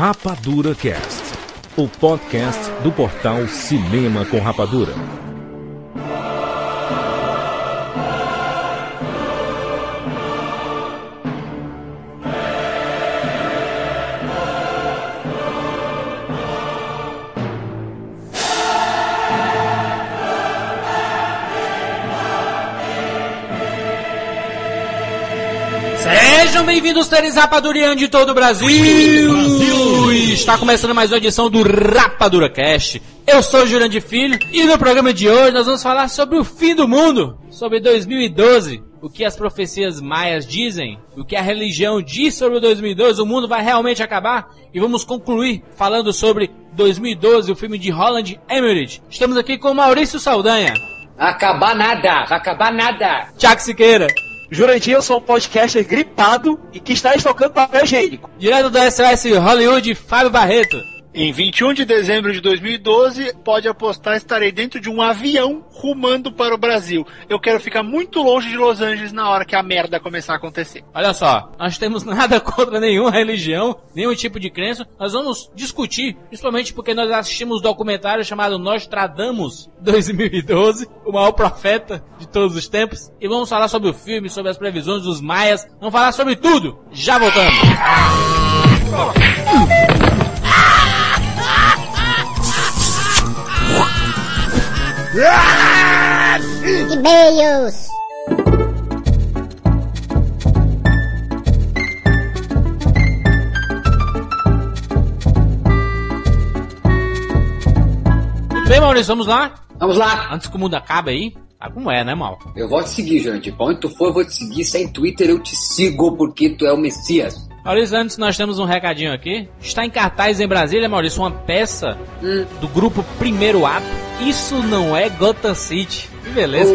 Rapadura Cast, o podcast do portal Cinema com Rapadura. Sejam bem-vindos, seres rapadurianos de todo o Brasil. Brasil! Está começando mais uma edição do Rapadura Cast. Eu sou o Jurandir Filho e no programa de hoje nós vamos falar sobre o fim do mundo, sobre 2012, o que as profecias maias dizem, o que a religião diz sobre o 2012, o mundo vai realmente acabar e vamos concluir falando sobre 2012, o filme de Roland Emmerich. Estamos aqui com Maurício Saldanha. Acabar nada, acabar nada. Tiago Siqueira. Jurandir, eu sou um podcaster gripado e que está estocando papel higiênico. Direto do SOS Hollywood, Fábio Barreto. Em 21 de dezembro de 2012, pode apostar, estarei dentro de um avião rumando para o Brasil. Eu quero ficar muito longe de Los Angeles na hora que a merda começar a acontecer. Olha só, nós temos nada contra nenhuma religião, nenhum tipo de crença. Nós vamos discutir, principalmente porque nós assistimos um documentário chamado Nostradamus 2012, o maior profeta de todos os tempos. E vamos falar sobre o filme, sobre as previsões dos maias. Vamos falar sobre tudo. Já voltamos. E-mails. Muito bem, Maurício, vamos lá? Vamos lá. Antes que o mundo acabe aí. Sabe como é, né, Mal? Eu vou te seguir, Jurandir. Pra onde tu for, eu vou te seguir. Sem Twitter, eu te sigo porque tu é o Messias. Maurício, antes nós temos um recadinho aqui. Está em cartaz em Brasília, Maurício, uma peça do grupo Primeiro Ato. Isso não é Gotham City. Que beleza.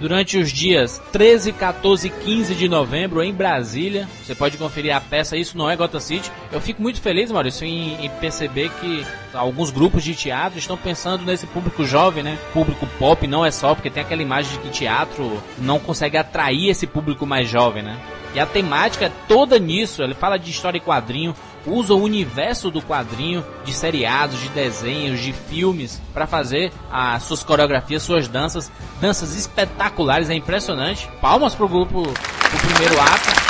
Durante os dias 13, 14 e 15 de novembro em Brasília, você pode conferir a peça Isso Não É Gotham City. Eu fico muito feliz, Maurício, em, em perceber que alguns grupos de teatro estão pensando nesse público jovem, né? Público pop, não é só, porque tem aquela imagem de que teatro não consegue atrair esse público mais jovem, né? E a temática é toda nisso. Ele fala de história e quadrinho, usa o universo do quadrinho, de seriados, de desenhos, de filmes, para fazer as suas coreografias, suas danças, danças espetaculares, é impressionante. Palmas pro grupo, pro primeiro ato.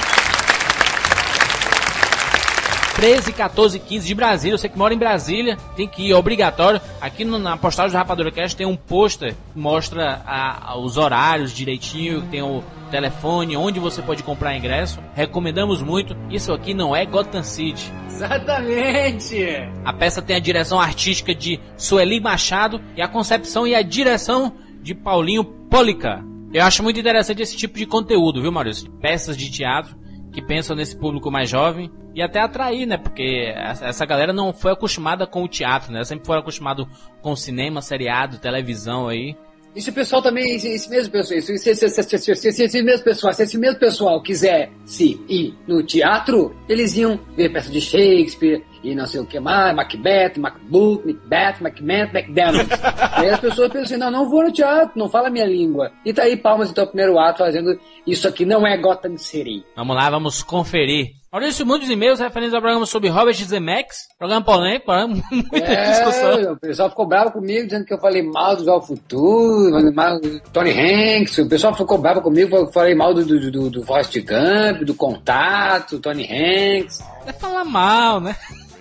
13, 14, 15 de Brasília. Você que mora em Brasília, tem que ir, é obrigatório. Aqui no- na postagem do Rapadura Cast tem um pôster que mostra a- a- os horários direitinho, tem o telefone, onde você pode comprar ingresso. Recomendamos muito. Isso aqui não é Gotham City. Exatamente. A peça tem a direção artística de Sueli Machado e a concepção e a direção de Paulinho Polica. Eu acho muito interessante esse tipo de conteúdo, viu, Maurício? Peças de teatro que pensam nesse público mais jovem e até atrair, né? Porque essa galera não foi acostumada com o teatro, né? Sempre foram acostumados com cinema, seriado, televisão aí. E se o pessoal também, esse mesmo pessoal, se, esse esse esse esse mesmo pessoal, se esse mesmo pessoal quiser se ir no teatro, eles iam ver peça de Shakespeare e não sei o que mais, Macbeth, Macbook, Macbeth, Macbeth, McDonald's. aí as pessoas pensam assim, não, não vou no teatro, não fala a minha língua. E tá aí Palmas, então, primeiro ato, fazendo isso aqui não é Gotham City. Vamos lá, vamos conferir Maurício, muitos e-mails referentes ao programa sobre Robert Zemeckis. Programa polêmico, programa muita discussão. É, o pessoal ficou bravo comigo, dizendo que eu falei mal do Jogo Futuro, mal do Tony Hanks. O pessoal ficou bravo comigo, porque eu falei mal do, do, do, do Forrest Gump, do Contato, do Tony Hanks. É falar mal, né?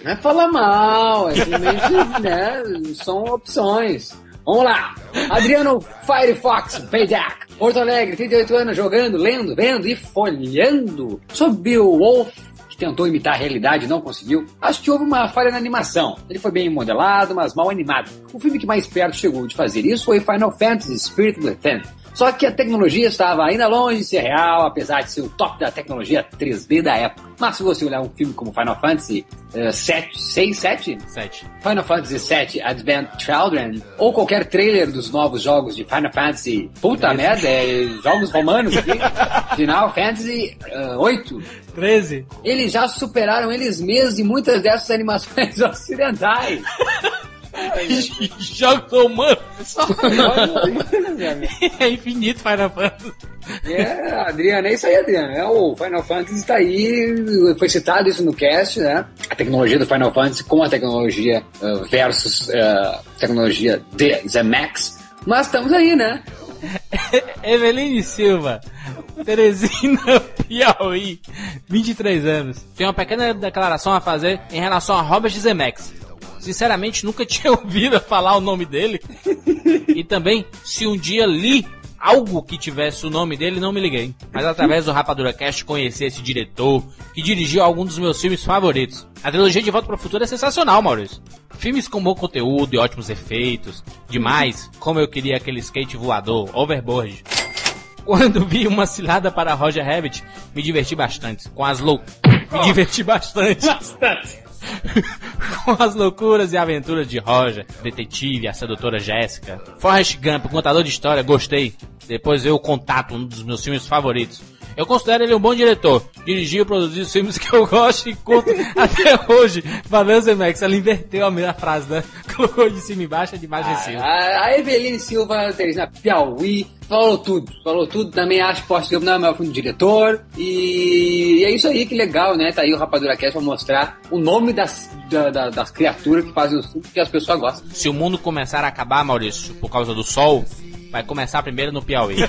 Não é falar mal, é simplesmente, né, são opções. Vamos lá. Adriano Firefox Payback. Porto Alegre, 38 anos, jogando, lendo, vendo e folhando. Sobre o Wolf, que tentou imitar a realidade e não conseguiu. Acho que houve uma falha na animação. Ele foi bem modelado, mas mal animado. O filme que mais perto chegou de fazer isso foi Final Fantasy Spirit Within. Só que a tecnologia estava ainda longe de ser real, apesar de ser o top da tecnologia 3D da época. Mas se você olhar um filme como Final Fantasy eh, 7, 6, 7, Sete. Final Fantasy VII Advent Children, ou qualquer trailer dos novos jogos de Final Fantasy, puta merda, é jogos romanos aqui, Final Fantasy eh, 8, 13. eles já superaram eles mesmos em muitas dessas animações ocidentais. Jogos humanos. É infinito Final Fantasy. É, Adriano, é isso aí, Adriano. É, o Final Fantasy está aí, foi citado isso no cast, né? A tecnologia do Final Fantasy com a tecnologia uh, versus uh, tecnologia de Zemax. Mas estamos aí, né? Eveline Silva, Teresina, Piauí, 23 anos. Tem uma pequena declaração a fazer em relação a Robert Zemeckis. Sinceramente, nunca tinha ouvido falar o nome dele. E também, se um dia li algo que tivesse o nome dele, não me liguei. Mas através do Rapadura Cast conheci esse diretor, que dirigiu alguns dos meus filmes favoritos. A trilogia de Volta para o Futuro é sensacional, Maurício. Filmes com bom conteúdo e ótimos efeitos. Demais, como eu queria aquele skate voador, overboard. Quando vi uma cilada para Roger Rabbit, me diverti bastante. Com as lou... Me diverti bastante. com as loucuras e aventuras de Roger, detetive, a sedutora Jéssica. Forrest Gump, contador de história, gostei. Depois o Contato, um dos meus filmes favoritos. Eu considero ele um bom diretor. Dirigiu e produziu os filmes que eu gosto e curto até hoje. Valeu, Zemex. Ela inverteu a minha frase, né? Colocou de cima e baixo, de baixo em cima. A, a Eveline Silva, Teresina Piauí, falou tudo. Falou tudo. Também acho que Forte Gump não é o meu filme diretor. E é isso aí, que legal, né? Tá aí o Rapadura Cast pra mostrar o nome das, da- da- das criaturas que fazem os filmes que as pessoas gostam. Se o mundo começar a acabar, Maurício, por causa do sol, vai começar primeiro no Piauí.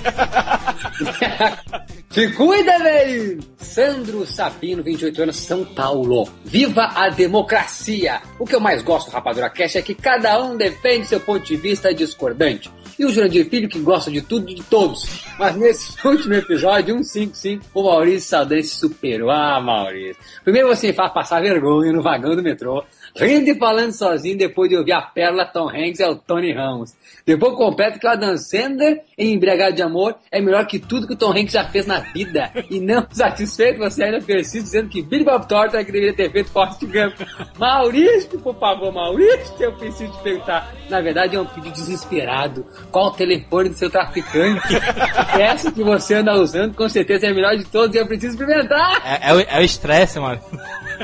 Se cuida, velho! Sandro Sabino, 28 anos, São Paulo. Viva a democracia! O que eu mais gosto do Rapadura Cast é que cada um defende seu ponto de vista discordante. E o Jurandir Filho que gosta de tudo e de todos. Mas nesse último episódio, 155, o Maurício Saldanha se superou. Ah, Maurício. Primeiro você faz passar vergonha no vagão do metrô. Rindo e falando sozinho depois de ouvir a pérola Tom Hanks é o Tony Ramos. Depois completa que o Adam Sandler em Embriagado de Amor é melhor que tudo que o Tom Hanks já fez na vida. E não satisfeito, você ainda persiste dizendo que Billy Bob Thornton é que deveria ter feito Forrest Gump. Maurício, por favor, Maurício, eu preciso te perguntar. Na verdade é um pedido desesperado. Qual o telefone do seu traficante? Essa que você anda usando com certeza é a melhor de todos e eu preciso experimentar. É, é é o estresse, mano.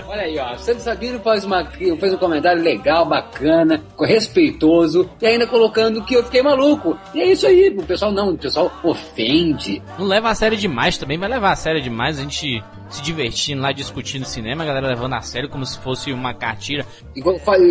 Olha aí, ó. Santos Sabino faz, uma, fez um comentário legal, bacana, respeitoso, e ainda colocando que eu fiquei maluco. E é isso aí, o pessoal não, o pessoal ofende. Não leva a sério demais também, vai levar a sério demais a gente se divertindo lá discutindo cinema, a galera levando a sério como se fosse uma cartilha. E o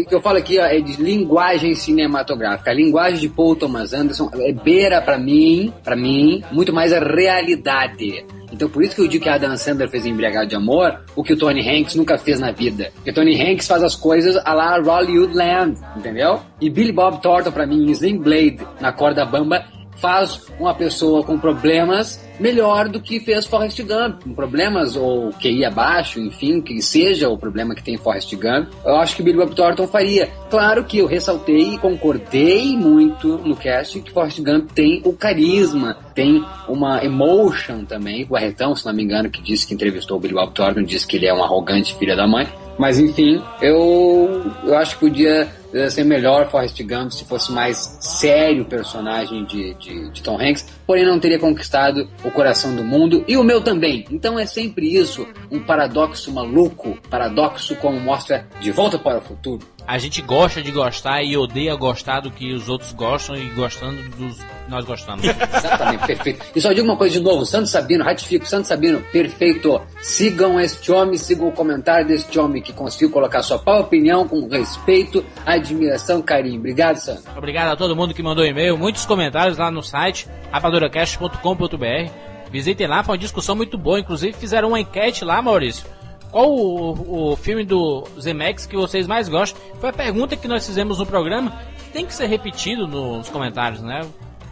que eu falo- aqui ó, é de linguagem cinematográfica. A linguagem de Paul Thomas Anderson é beira pra mim, para mim, muito mais a realidade. Então por isso que eu digo que a Adam Sandler fez Embriagado de Amor, o que o Tony Hanks nunca fez na vida. Porque Tony Hanks faz as coisas a lá Hollywood Land, entendeu? E Billy Bob Thornton pra mim, em Sling Blade, na corda bamba, faz uma pessoa com problemas melhor do que fez Forrest Gump. Com problemas ou QI abaixo, enfim, que seja o problema que tem Forrest Gump, eu acho que Billy Bob Thornton faria. Claro que eu ressaltei e concordei muito no cast que Forrest Gump tem o carisma, tem uma emotion também. O Arretão, se não me engano, que disse que entrevistou o Billy Bob Thornton, disse que ele é um arrogante filho da mãe. Mas enfim, eu, eu acho que podia ser melhor Forrest Gump se fosse mais sério o personagem de, de, de Tom Hanks, porém não teria conquistado o coração do mundo e o meu também. Então é sempre isso, um paradoxo maluco, paradoxo como mostra De Volta para o Futuro. A gente gosta de gostar e odeia gostar do que os outros gostam e gostando dos que nós gostamos. Exatamente, perfeito. E só digo uma coisa de novo, Santo Sabino, ratifico, Santo Sabino, perfeito. Sigam este homem, sigam o comentário deste homem que conseguiu colocar sua própria opinião com respeito, admiração, carinho. Obrigado, Santo. Obrigado a todo mundo que mandou e-mail, muitos comentários lá no site rapaduracast.com.br. Visitem lá, foi uma discussão muito boa. Inclusive fizeram uma enquete lá, Maurício. Qual o, o filme do Zemex que vocês mais gostam? Foi a pergunta que nós fizemos no programa. Tem que ser repetido nos comentários, né?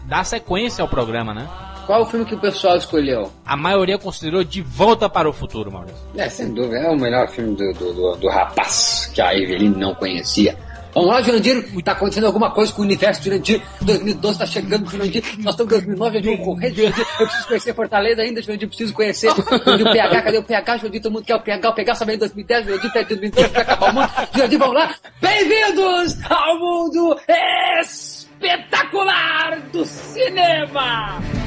Dá sequência ao programa, né? Qual o filme que o pessoal escolheu? A maioria considerou De Volta para o Futuro, Maurício. É, sem dúvida, é o melhor filme do, do, do, do rapaz que a Eveline não conhecia. Vamos lá, Jurandir, tá acontecendo alguma coisa com o universo, Jurandir. 2012 tá chegando, Jurandir. Nós estamos em 2009, eu vou correr, Jurandir. Eu preciso conhecer Fortaleza ainda, Jurandir, preciso conhecer. Jurandir, o PH, cadê o PH, Jurandir? Todo mundo quer o PH, o PH só vem em 2010, Jurandir, até 2012 vai acabar o mundo. Jurandir, vamos lá. Bem-vindos ao mundo espetacular do cinema!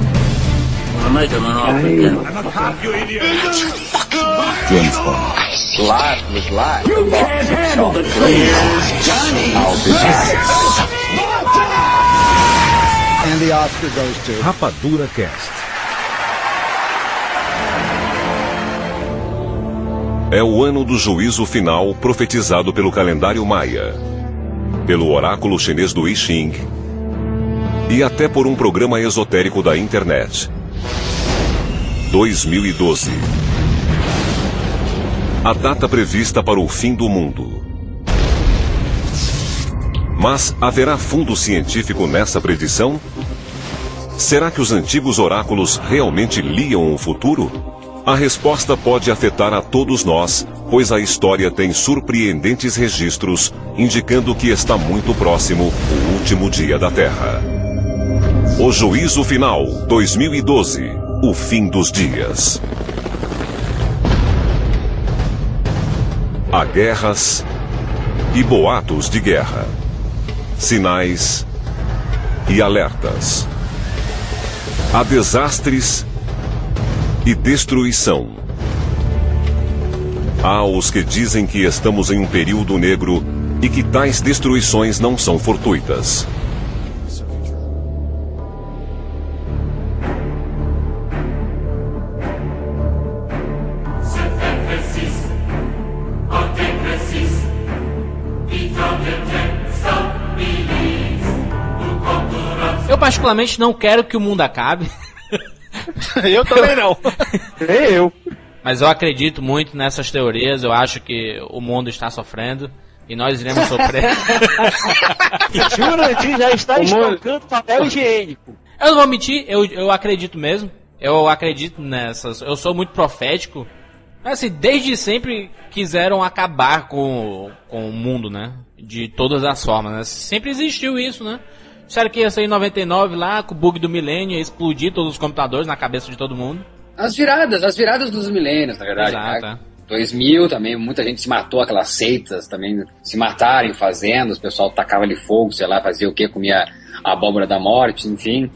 James Bond. Live with live. You can't handle the truth. Johnny. I'll be back. And the Oscar goes to Rapadura Cast. É o ano do juízo final profetizado pelo calendário maia, pelo oráculo chinês do I Ching e até por um programa esotérico da internet. 2012. A data prevista para o fim do mundo. Mas haverá fundo científico nessa predição? Será que os antigos oráculos realmente liam o futuro? A resposta pode afetar a todos nós, pois a história tem surpreendentes registros indicando que está muito próximo o último dia da Terra. O Juízo Final 2012 O Fim dos Dias. Há guerras e boatos de guerra, sinais e alertas. Há desastres e destruição. Há os que dizem que estamos em um período negro e que tais destruições não são fortuitas. Particularmente não quero que o mundo acabe. eu também não. eu. Mas eu acredito muito nessas teorias. Eu acho que o mundo está sofrendo. E nós iremos sofrer. Jurandir já está estocando papel higiênico. Eu não vou mentir, eu, eu acredito mesmo. Eu acredito nessas. Eu sou muito profético. Mas assim, desde sempre quiseram acabar com, com o mundo, né? De todas as formas, né? Sempre existiu isso, né? Disseram que ia sair em 99 lá, com o bug do milênio, ia explodir todos os computadores na cabeça de todo mundo. As viradas, as viradas dos milênios, na verdade. Exato, né? é. 2000 também, muita gente se matou, aquelas seitas também se mataram em fazendas, o pessoal tacava ali fogo, sei lá, fazia o que, comia a abóbora da morte, enfim,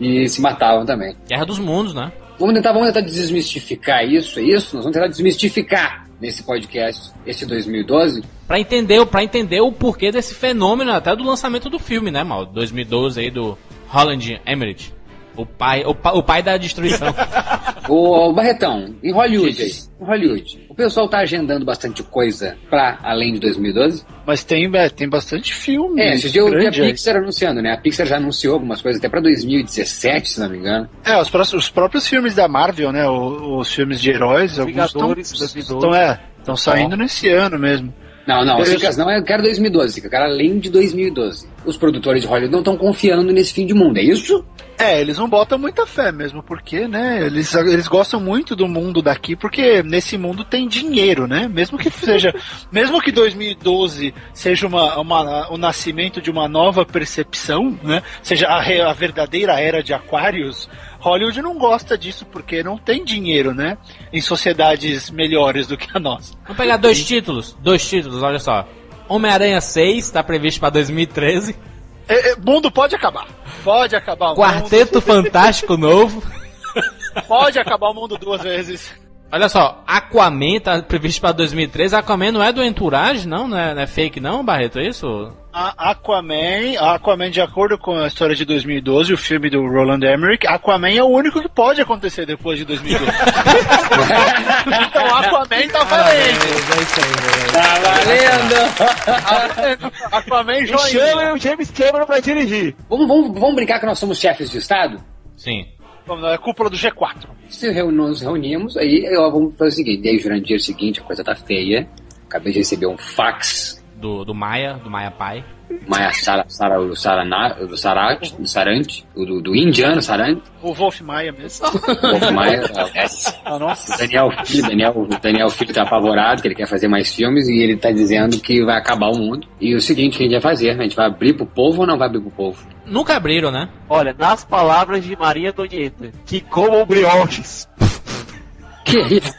e se matavam também. Guerra dos mundos, né? Vamos tentar, vamos tentar desmistificar isso, é isso? Nós vamos tentar desmistificar nesse podcast, esse 2012. Pra entender, pra entender o porquê desse fenômeno, até do lançamento do filme, né, mal? 2012 aí do Holland Emmerich. O pai, o, pa, o pai da destruição. Ô, Barretão, em Hollywood aí, em Hollywood, o pessoal tá agendando bastante coisa pra além de 2012? Mas tem, é, tem bastante filme. É, esse dia eu vi a. Pixar anunciando, né? A Pixar já anunciou algumas coisas até pra 2017, se não me engano. É, os, próximos- os próprios filmes da Marvel, né? o- Os, filmes de heróis, alguns estão, 2012. estão, é, estão saindo nesse ano mesmo. Não, não. Cicas, não, eu quero 2012, Cicas, eu quero além de 2012. Os produtores de Hollywood não estão confiando nesse fim de mundo, é isso? É, eles não botam muita fé mesmo, porque, né, eles, eles gostam muito do mundo daqui, porque nesse mundo tem dinheiro, né? Mesmo que seja, mesmo que 2012 seja uma, uma, o nascimento de uma nova percepção, né? Seja a, a verdadeira era de Aquários, Hollywood não gosta disso porque não tem dinheiro, né? Em sociedades melhores do que a nossa. Vamos pegar dois títulos. Dois títulos, olha só. Homem-Aranha 6 está previsto para 2013. É, é, mundo pode acabar. Pode acabar o Quarteto Fantástico novo. mundo. Pode acabar o mundo duas vezes. Olha só, Aquaman tá previsto para 2013. Aquaman não é do Entourage, não? Não é, não é fake, não, Barreto? É isso? A Aquaman, a Aquaman, de acordo com a história de 2012, o filme do Roland Emmerich, Aquaman é o único que pode acontecer depois de 2012. então Aquaman tá valendo. Tá valendo! Aquaman joinha. chama o James Cameron pra dirigir. vamos, vamos, vamos brincar que nós somos chefes de Estado? Sim. Vamos lá, É cúpula do G4. Se reuni- nos reunimos, aí ó, vamos fazer o seguinte, Jurandir, é o seguinte, a coisa tá feia. Acabei de receber um fax, Do, do Maia, do Maia Pai. Maia Sara, Sara, o Sarana, do Sarate, do Sarante, o do, do indiano Sarante, O Wolf Maia mesmo. Wolf Maia, é, Ah, nossa. o Daniel Filho, Daniel, o Daniel Filho tá apavorado, que ele quer fazer mais filmes e ele tá dizendo que vai acabar o mundo. E o seguinte, o que a gente vai fazer? A gente vai abrir pro povo ou não vai abrir pro povo? Nunca abriram, né? Olha, nas palavras de Maria Antonieta, que comam brioches. Que isso?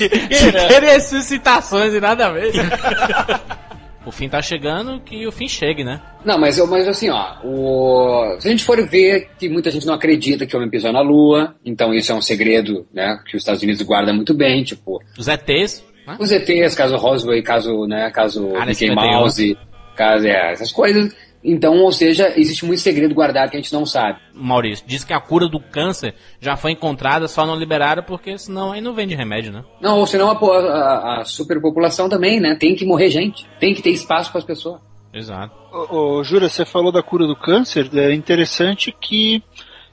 Querem ressuscitações e nada a ver. o fim tá chegando, que o fim chegue, né? Não, mas, mas assim, ó, o... se a gente for ver que muita gente não acredita que o homem pisou na Lua, então isso é um segredo, né, que os Estados Unidos guardam muito bem, tipo, Os ETs. Né? Os ETs, caso Roswell, caso, né, caso Área Mickey 51. Mouse, caso, é, essas coisas. Então, ou seja, existe muito segredo guardado que a gente não sabe. Maurício, diz que a cura do câncer já foi encontrada, só não liberaram porque senão aí não vende remédio, né? Não, ou senão a, a, a superpopulação também, né? Tem que morrer gente. Tem que ter espaço para as pessoas. Exato. Ô, ô, Jura, você falou da cura do câncer. É interessante que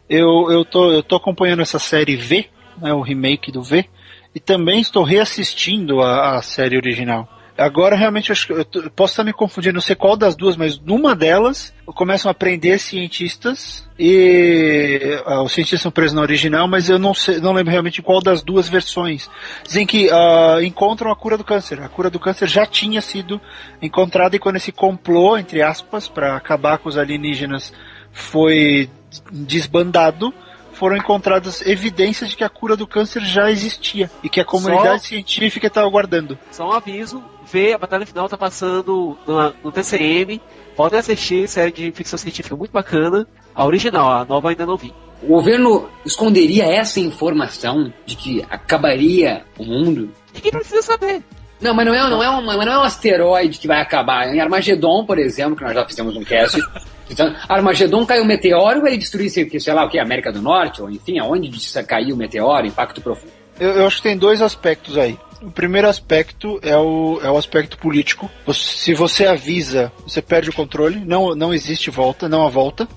eu, eu, tô, eu tô acompanhando essa série V, né, o remake do V, e também estou reassistindo a, a série original. Agora, realmente, eu, eu posso estar me confundindo, não sei qual das duas, mas numa delas começam a prender cientistas e ah, os cientistas são presos na original, mas eu não, sei, não lembro realmente qual das duas versões. Dizem que ah, encontram a cura do câncer. A cura do câncer já tinha sido encontrada e quando esse complô, entre aspas, para acabar com os alienígenas foi desbandado, foram encontradas evidências de que a cura do câncer já existia e que a comunidade científica estava aguardando. Só um aviso, vê, a batalha final tá passando no, no TCM. Podem assistir, série de ficção científica muito bacana. A original, a nova ainda não vi. O governo esconderia essa informação de que acabaria o mundo? Ninguém precisa saber. Não, mas não é, não é, um, mas não é um asteroide que vai acabar. Em Armagedon, por exemplo, que nós já fizemos um cast. Então, Armagedon caiu um meteoro e destruísse, sei lá o que, América do Norte, ou enfim, aonde caiu o meteoro, impacto profundo. Eu, eu acho que tem dois aspectos aí. O primeiro aspecto é o, é o aspecto político. Se você avisa, você perde o controle, não, não existe volta, não há volta.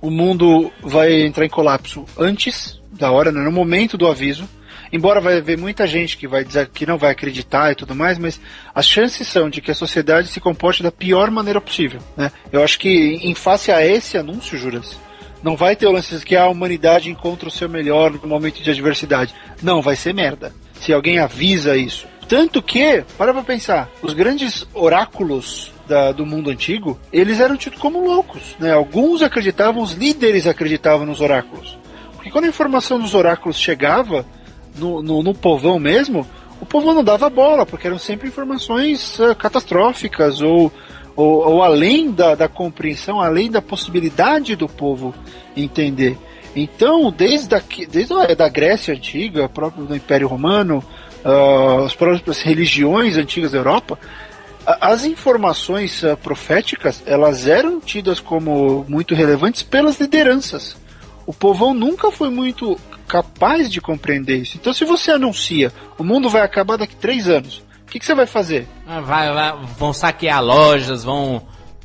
O mundo vai entrar em colapso antes da hora, né, no momento do aviso. Embora vai haver muita gente que vai dizer que não vai acreditar e tudo mais, mas as chances são de que a sociedade se comporte da pior maneira possível. Né? Eu acho que em face a esse anúncio, Juras, não vai ter o lance de que a humanidade encontra o seu melhor no momento de adversidade. Não, vai ser merda. Se alguém avisa isso. Tanto que, para pra pensar, os grandes oráculos da- do mundo antigo, eles eram tidos como loucos. Né? Alguns acreditavam, os líderes acreditavam nos oráculos. Porque quando a informação dos oráculos chegava no, no, no povão mesmo, o povão não dava bola, porque eram sempre informações ah, catastróficas ou, ou, ou além da, da compreensão, além da possibilidade do povo entender. Então, desde, aqui, desde a da Grécia antiga, próprio do Império Romano, ah, as próprias religiões antigas da Europa, as informações ah, proféticas elas eram tidas como muito relevantes pelas lideranças. O povão nunca foi muito capaz de compreender isso. Então, se você anuncia o mundo vai acabar daqui três anos, o que, que você vai fazer? Ah, Vai, vai- vão saquear lojas, vão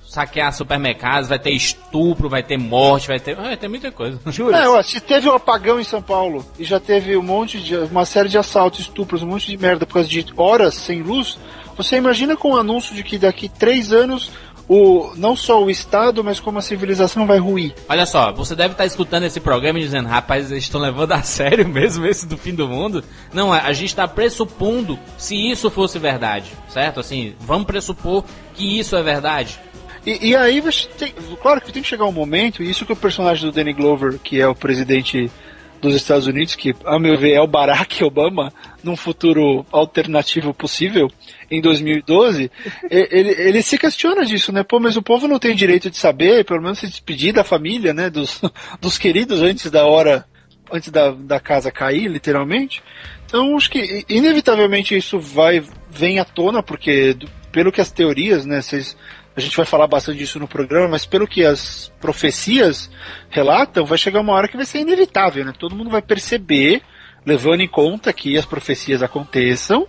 saquear supermercados, vai ter estupro, vai ter morte, vai ter. Vai ter muita coisa. É, ó, se teve um apagão em São Paulo e já teve um monte de. uma série de assaltos, estupros, um monte de merda por causa de horas sem luz, você imagina com o anúncio de que daqui três anos o, não só o Estado, mas como a civilização vai ruir. Olha só, você deve estar escutando esse programa e dizendo, rapaz, eles estão levando a sério mesmo esse do fim do mundo? Não, a a gente está pressupondo se isso fosse verdade, certo? Assim, vamos pressupor que isso é verdade. E, e aí você tem, claro que tem que chegar um momento, e isso que o personagem do Danny Glover, que é o presidente dos Estados Unidos, que, a meu ver, é o Barack Obama, num futuro alternativo possível, em 2012, e- ele, ele se questiona disso, né? Pô, mas o povo não tem direito de saber, pelo menos se despedir da família, né? Dos, dos queridos antes da hora, antes da, da casa cair, literalmente. Então, acho que inevitavelmente isso vai, vem à tona, porque pelo que as teorias, né, vocês, a gente vai falar bastante disso no programa, mas pelo que as profecias relatam, vai chegar uma hora que vai ser inevitável, né? Todo mundo vai perceber, levando em conta que as profecias aconteçam,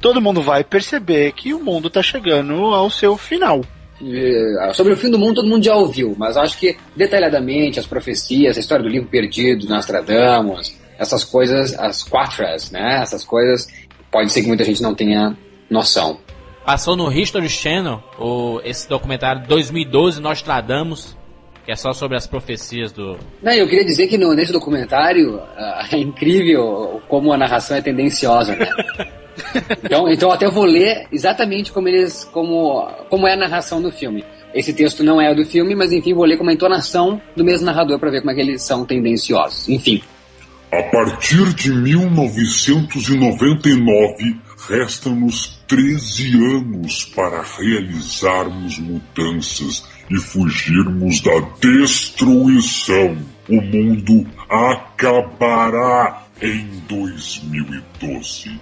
todo mundo vai perceber que o mundo está chegando ao seu final. Eh, Sobre o fim do mundo todo mundo já ouviu, mas acho que detalhadamente as profecias, a história do livro perdido, Nostradamus, essas coisas, as quatras, né? Essas coisas, pode ser que muita gente não tenha noção. Passou no History Channel o, esse documentário 2012 Nostradamus, que é só sobre as profecias do. Não, eu queria dizer que no, nesse documentário ah, é incrível como a narração é tendenciosa, né? Então, então eu até vou ler exatamente como eles, como, como é a narração do filme. Esse texto não é do filme, mas enfim, vou ler como a entonação do mesmo narrador para ver como é que eles são tendenciosos. Enfim, A partir de 1999, restam-nos 13 anos para realizarmos mudanças e fugirmos da destruição. O mundo acabará em 2012.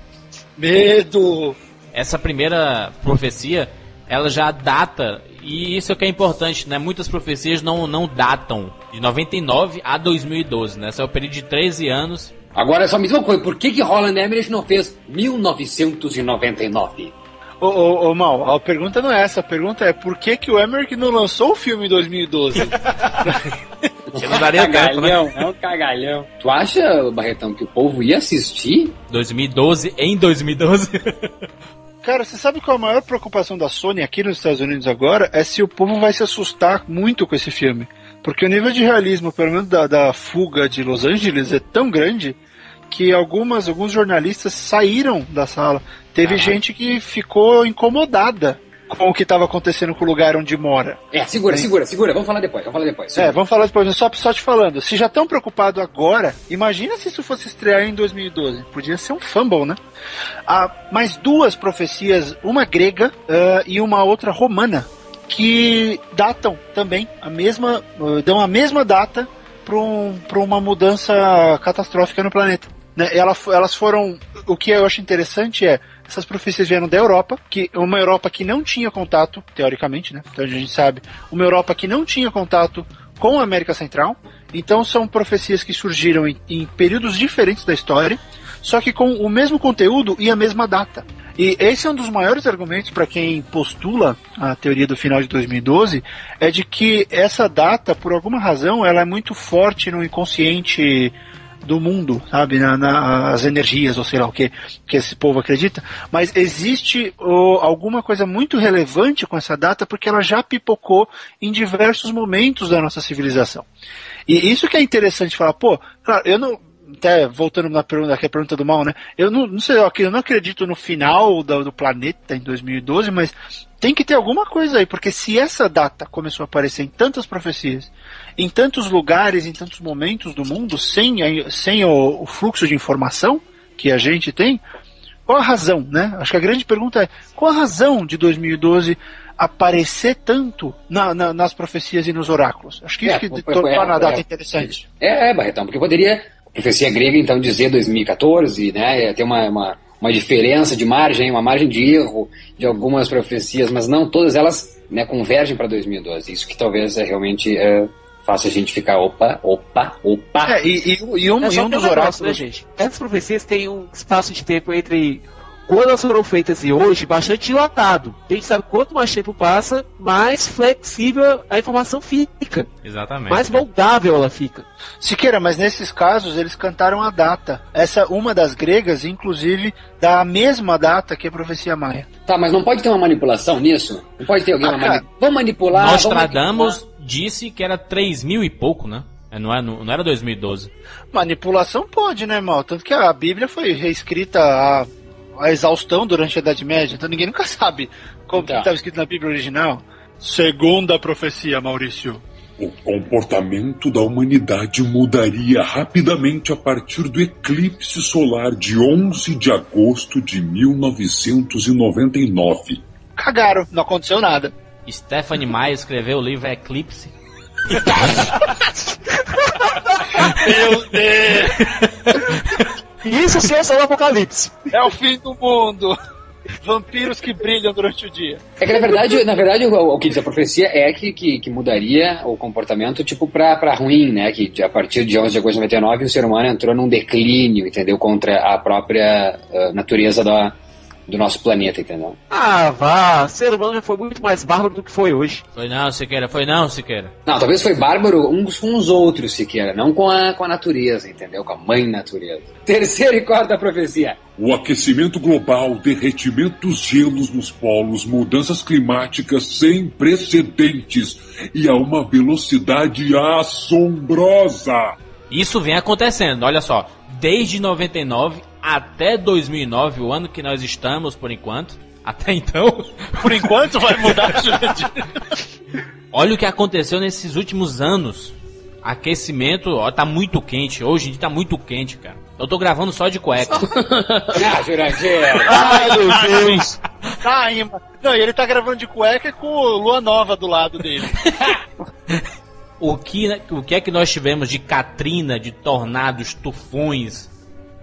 Medo! Essa primeira profecia, ela já data, e isso é que é importante, né? Muitas profecias não, não datam de 99 a 2012, né? Esse é o período de 13 anos. Agora, é só me diz uma coisa, por que que Roland Emmerich não fez 1999? Ô, ô, ô, Mal, a pergunta não é essa. A pergunta é por que, que o Emmerich não lançou o filme em 2012? Que não daria tempo, né? cagalhão, é um cagalhão. Tu acha, Barretão, que o povo ia assistir? 2012 em 2012. Cara, você sabe qual é a maior preocupação da Sony aqui nos Estados Unidos agora? É se o povo vai se assustar muito com esse filme. Porque o nível de realismo, pelo menos da, da fuga de Los Angeles, é tão grande que algumas, alguns jornalistas saíram da sala. Teve gente que ficou incomodada com o que estava acontecendo com o lugar onde mora. É, segura, segura, segura. Vamos falar depois, vamos falar depois. É, segura. vamos falar depois, só, só te falando. Se já estão preocupados agora, imagina se isso fosse estrear em 2012. Podia ser um fumble, né? Há mais duas profecias, uma grega ah, e uma outra romana, que datam também a mesma, ah, dão a mesma data para um, uma mudança catastrófica no planeta. Né? Ela, elas foram. O que eu acho interessante é. Essas profecias vieram da Europa, que uma Europa que não tinha contato, teoricamente, né? Então a gente sabe, uma Europa que não tinha contato com a América Central. Então são profecias que surgiram em, em períodos diferentes da história, só que com o mesmo conteúdo e a mesma data. E esse é um dos maiores argumentos para quem postula a teoria do final de 2012, é de que essa data, por alguma razão, ela é muito forte no inconsciente do mundo, sabe? Na, na- as energias, ou sei lá o que, que esse povo acredita. Mas existe ó, alguma coisa muito relevante com essa data porque ela já pipocou em diversos momentos da nossa civilização. E isso que é interessante falar, pô, claro, eu não. Até voltando na pergunta, aqui a pergunta do mal, né? Eu não, não sei, eu não acredito no final do, do planeta em 2012, mas tem que ter alguma coisa aí, porque se essa data começou a aparecer em tantas profecias, em tantos lugares, em tantos momentos do mundo, sem, sem o, o fluxo de informação que a gente tem, qual a razão, né? Acho que a grande pergunta é, qual a razão de 2012 aparecer tanto na- na- nas profecias e nos oráculos? Acho que isso É, que foi- torna foi- a data é. interessante. É, é, Barretão, porque poderia, profecia grega, então, dizer 2014, né? Ter uma, uma, uma diferença de margem, uma margem de erro de algumas profecias, mas não todas elas né, convergem para 2012. Isso que talvez é, realmente é, faça a gente ficar, opa, opa, opa. É, e, e- e um, É e um é dos negócio, oráculos. né, gente? Essas profecias têm um espaço de tempo entre quando elas foram feitas e hoje bastante dilatado. A gente sabe quanto mais tempo passa, mais flexível a informação fica, Exatamente. mais moldável ela fica. Siqueira, mas nesses casos eles cantaram a data. Essa, uma das gregas, inclusive, dá a mesma data que a profecia maia. Tá, mas não pode ter uma manipulação nisso? Não pode ter alguém Ah, uma Vamos manipular. vamos Nostradamus disse que era 3 mil e pouco, né? É, Não, é, não, não era 2012. Manipulação pode, né, mal? Tanto que a Bíblia foi reescrita a, a exaustão durante a Idade Média, então ninguém nunca sabe como Então. estava escrito na Bíblia original. Segunda a profecia, Maurício. O comportamento da humanidade mudaria rapidamente a partir do eclipse solar de 11 de agosto de 1999. Cagaram, não aconteceu nada. Stephanie Meyer escreveu o livro Eclipse. Meu Deus! Isso sim é só o apocalipse. É o fim do mundo! Vampiros que brilham durante o dia. É que na verdade, na verdade o, o que diz a profecia é que, que, que mudaria o comportamento tipo pra, pra ruim, né? Que a partir de 11 de agosto de 99 o ser humano entrou num declínio, entendeu? Contra a própria ah, natureza da, do nosso planeta, entendeu? Ah, vá, o ser humano já foi muito mais bárbaro do que foi hoje. Foi não, Siqueira, foi não, Siqueira. Não, talvez foi bárbaro uns com os outros sequer, não com a, com a natureza, entendeu? Com a mãe natureza. Terceira e quarta profecia. O aquecimento global, derretimento dos gelos nos polos, mudanças climáticas sem precedentes e a uma velocidade assombrosa. Isso vem acontecendo, olha só. Desde 99 até 2009, o ano que nós estamos por enquanto. Até então, Por enquanto vai mudar, olha o que aconteceu nesses últimos anos. Aquecimento, ó, tá muito quente. Hoje em dia tá muito quente, cara. Eu tô gravando só de cueca. Ah, Jurandir! Ai, meu Deus. Tá. Não, e ele tá gravando de cueca com Lua Nova do lado dele. O que, o que é que nós tivemos de Katrina, de tornados, tufões,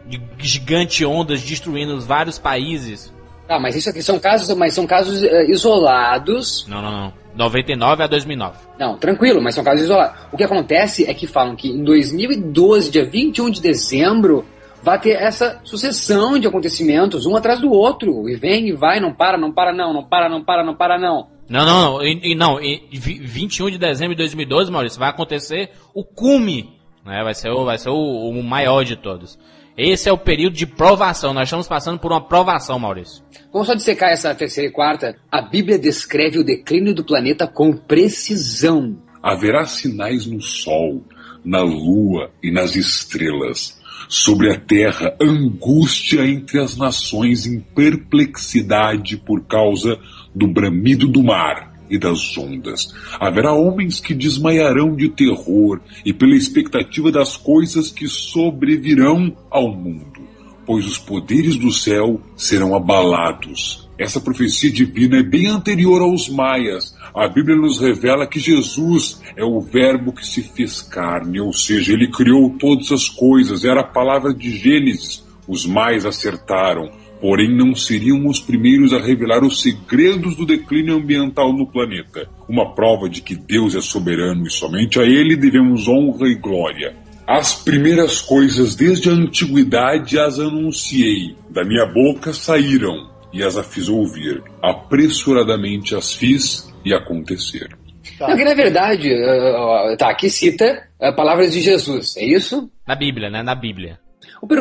de gigante ondas destruindo vários países. Ah, mas isso aqui são casos, mas são casos eh, isolados. Não, não, não. 99 a 2009. Não, tranquilo, mas são casos isolados. O que acontece é que falam que em 2012, dia 21 de dezembro, vai ter essa sucessão de acontecimentos, um atrás do outro. E vem e vai, não para, não para, não, não para, não para, não para, não. Não, não, não. E, e não, e, e vi- 21 de dezembro de 2012, Maurício, vai acontecer o cume. Né? Vai ser, o, vai ser o, o maior de todos. Esse é o período de provação. Nós estamos passando por uma provação, Maurício. Vamos só dissecar essa terceira e quarta. A Bíblia descreve o declínio do planeta com precisão. Haverá sinais no Sol, na Lua e nas estrelas. Sobre a terra, angústia entre as nações em perplexidade por causa do bramido do mar e das ondas. Haverá homens que desmaiarão de terror e pela expectativa das coisas que sobrevirão ao mundo, pois os poderes do céu serão abalados. Essa profecia divina é bem anterior aos maias. A Bíblia nos revela que Jesus é o Verbo que se fez carne, ou seja, ele criou todas as coisas, era a palavra de Gênesis. Os maias acertaram, porém não seriam os primeiros a revelar os segredos do declínio ambiental no planeta. Uma prova de que Deus é soberano e somente a ele devemos honra e glória. As primeiras coisas desde a antiguidade as anunciei, da minha boca saíram e as a fiz ouvir. Apressuradamente as fiz e aconteceram. Não, que na verdade, uh, tá, aqui cita uh, palavras de Jesus, é isso? Na Bíblia, né? Na Bíblia.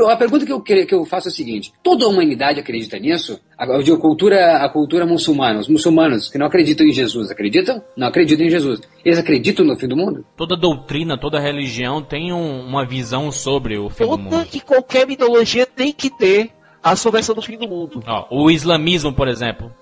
A pergunta que eu, que eu faço é a seguinte: toda a humanidade acredita nisso? A, eu digo, cultura, a cultura muçulmana, os muçulmanos que não acreditam em Jesus, acreditam? Não acreditam em Jesus. Eles acreditam no fim do mundo? Toda doutrina, toda religião tem um- uma visão sobre o fim do Toda mundo. e qualquer mitologia tem que ter a sua versão do fim do mundo. Ó, o islamismo, por exemplo.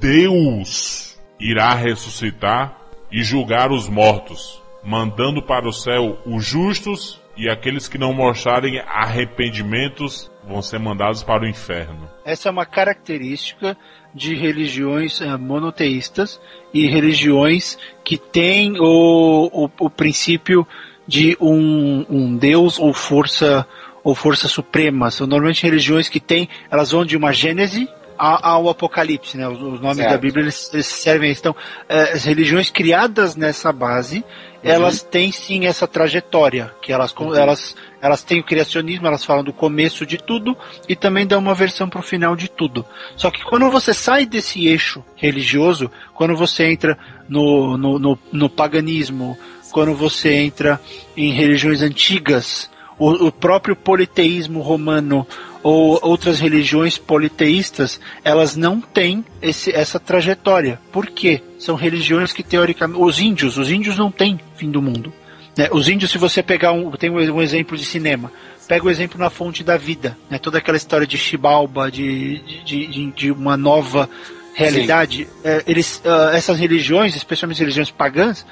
Deus irá ressuscitar e julgar os mortos, mandando para o céu os justos e aqueles que não mostrarem arrependimentos vão ser mandados para o inferno. Essa é uma característica de religiões eh, monoteístas e religiões que têm o, o, o princípio de um, um Deus ou força ou força suprema. São normalmente religiões que têm, elas vão de uma gênese ao Apocalipse, né? Os, os nomes Certo. da Bíblia eles, eles servem. Então, eh, as religiões criadas nessa base, elas têm sim essa trajetória, que elas, com- elas, elas têm o criacionismo, elas falam do começo de tudo e também dão uma versão para o final de tudo. Só que quando você sai desse eixo religioso, quando você entra no, no, no, no paganismo, quando você entra em religiões antigas, o, o próprio politeísmo romano ou outras religiões politeístas, elas não têm esse, essa trajetória. Por quê? São religiões que teoricamente. Os índios, os índios não têm fim do mundo. né? Os índios, se você pegar um. Tem um, exemplo de cinema. Pega o exemplo na fonte da vida. Né? Toda aquela história de Xibalba, de, de, de, de uma nova realidade. É, eles, ah, essas religiões, especialmente religiões pagãs,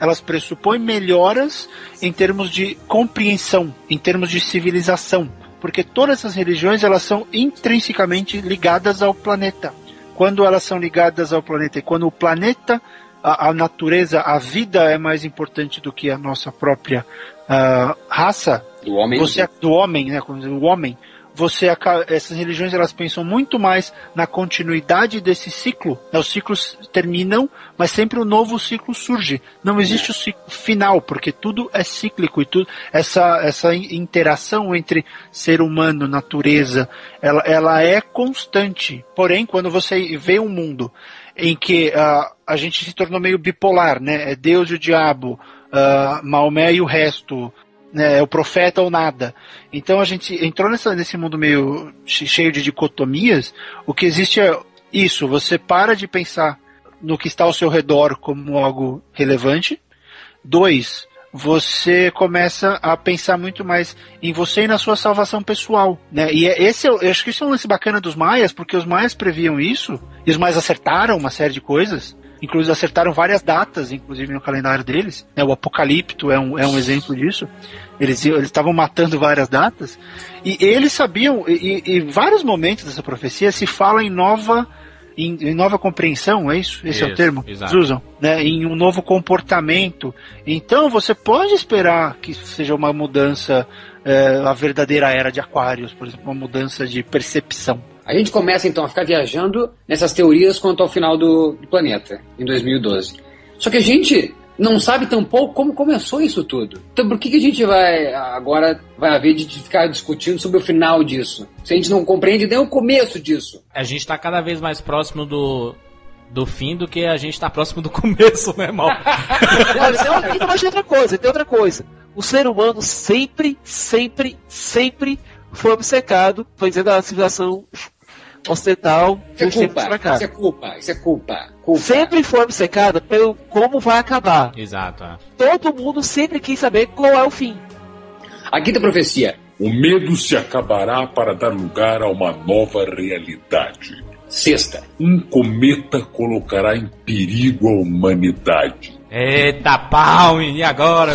elas pressupõem melhoras em termos de compreensão, em termos de civilização, porque todas essas religiões elas são intrinsecamente ligadas ao planeta. Quando elas são ligadas ao planeta e quando o planeta, a, a natureza, a vida é mais importante do que a nossa própria ah, raça, Do homem? você do homem, né, o homem, você essas religiões elas pensam muito mais na continuidade desse ciclo. né, Os ciclos terminam, mas sempre um novo ciclo surge. Não existe o ciclo final, porque tudo é cíclico e tudo essa essa in- interação entre ser humano, natureza, ela, ela é constante. Porém, quando você vê um mundo em que ah, a gente se tornou meio bipolar, né? É Deus e o diabo, ah, Maomé e o resto, né, é o profeta ou nada. Então a gente entrou nessa, nesse mundo meio che- cheio de dicotomias. O que existe é isso: você para de pensar no que está ao seu redor como algo relevante. Dois, você começa a pensar muito mais em você e na sua salvação pessoal, né? E é- esse, é eu acho que isso é um lance bacana dos maias, porque os maias previam isso e os maias acertaram uma série de coisas. Inclusive acertaram várias datas, inclusive no calendário deles. né? O Apocalipto é um, é um exemplo disso. Eles estavam matando várias datas. E eles sabiam, e, e- vários momentos dessa profecia se fala em nova em, em nova compreensão, é isso? Esse é o Isso, termo? exato. Usam, né? Em um novo comportamento. Então você pode esperar que seja uma mudança, é, a verdadeira era de Aquários, por exemplo, uma mudança de percepção. A gente começa então a ficar viajando nessas teorias quanto ao final do, do planeta, em 2012. Só que a gente não sabe tampouco como começou isso tudo. Então por que, que a gente vai agora vai haver de ficar discutindo sobre o final disso? Se a gente não compreende nem o começo disso. A gente tá cada vez mais próximo do, do fim do que a gente tá próximo do começo, né, irmão? Olha, tem, outra coisa, tem outra coisa. O ser humano sempre, sempre, sempre foi obcecado, foi dizendo a civilização ocidental Isso é dos tempos culpa, pra cá. isso é culpa, isso é culpa. culpa. Sempre foi obcecada pelo como vai acabar. Exato. é. Todo mundo sempre quis saber qual é o fim. A quinta profecia. O medo se acabará para dar lugar a uma nova realidade. Sexta. Um cometa colocará em perigo a humanidade. Eita, pau, e agora?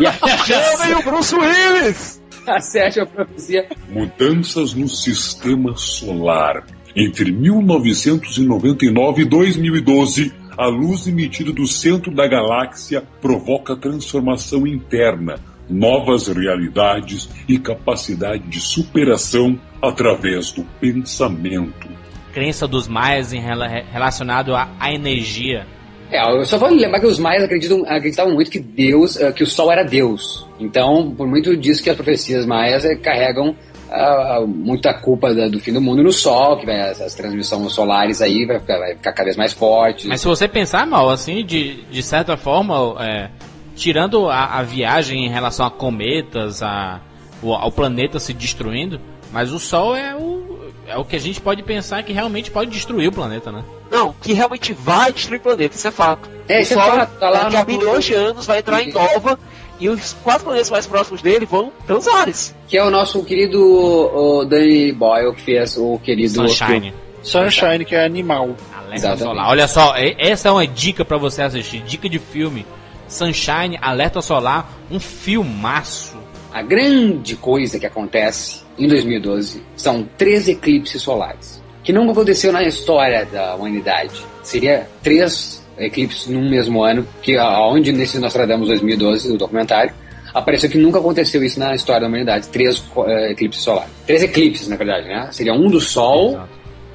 E a, Chamem o Bruce Willis! a sétima profecia. Mudanças no sistema solar. Entre 1999 e 2012, a luz emitida do centro da galáxia provoca transformação interna, novas realidades e capacidade de superação através do pensamento. Crença dos maias em rela- relacionado à, à energia. É, eu só vou lembrar que os maias acreditam, acreditavam muito que Deus, eh, que o Sol era Deus. Então, por muito disso que as profecias maias eh, carregam ah, muita culpa da- do fim do mundo no Sol, que vai, essas transmissões solares aí vai ficar, vai ficar cada vez mais forte. Mas se você pensar mal, assim, de, de certa forma, é, tirando a, a viagem em relação a cometas, a, o- ao planeta se destruindo, mas o Sol é o, é o que a gente pode pensar que realmente pode destruir o planeta, né? Não, que realmente vai destruir o planeta, isso é fato. É, o isso é Sol, fato, tá lá daqui a no- milhões de anos, vai entrar em nova e os quatro planetas mais próximos dele vão pelos ares. Que é o nosso querido o Danny Boyle, que fez o querido... Sunshine. Sunshine, que é animal. Alerta solar. Olha só, essa é uma dica pra você assistir. Dica de filme. Sunshine, Alerta Solar, um filmaço. A grande coisa que acontece em 2012 são três eclipses solares, que nunca aconteceu na história da humanidade. Seria três eclipses num mesmo ano, que aonde nesse Nostradamus 2012, o documentário, apareceu que nunca aconteceu isso na história da humanidade. Três eh, eclipses solares. Três eclipses, na verdade, né? Seria um do Sol,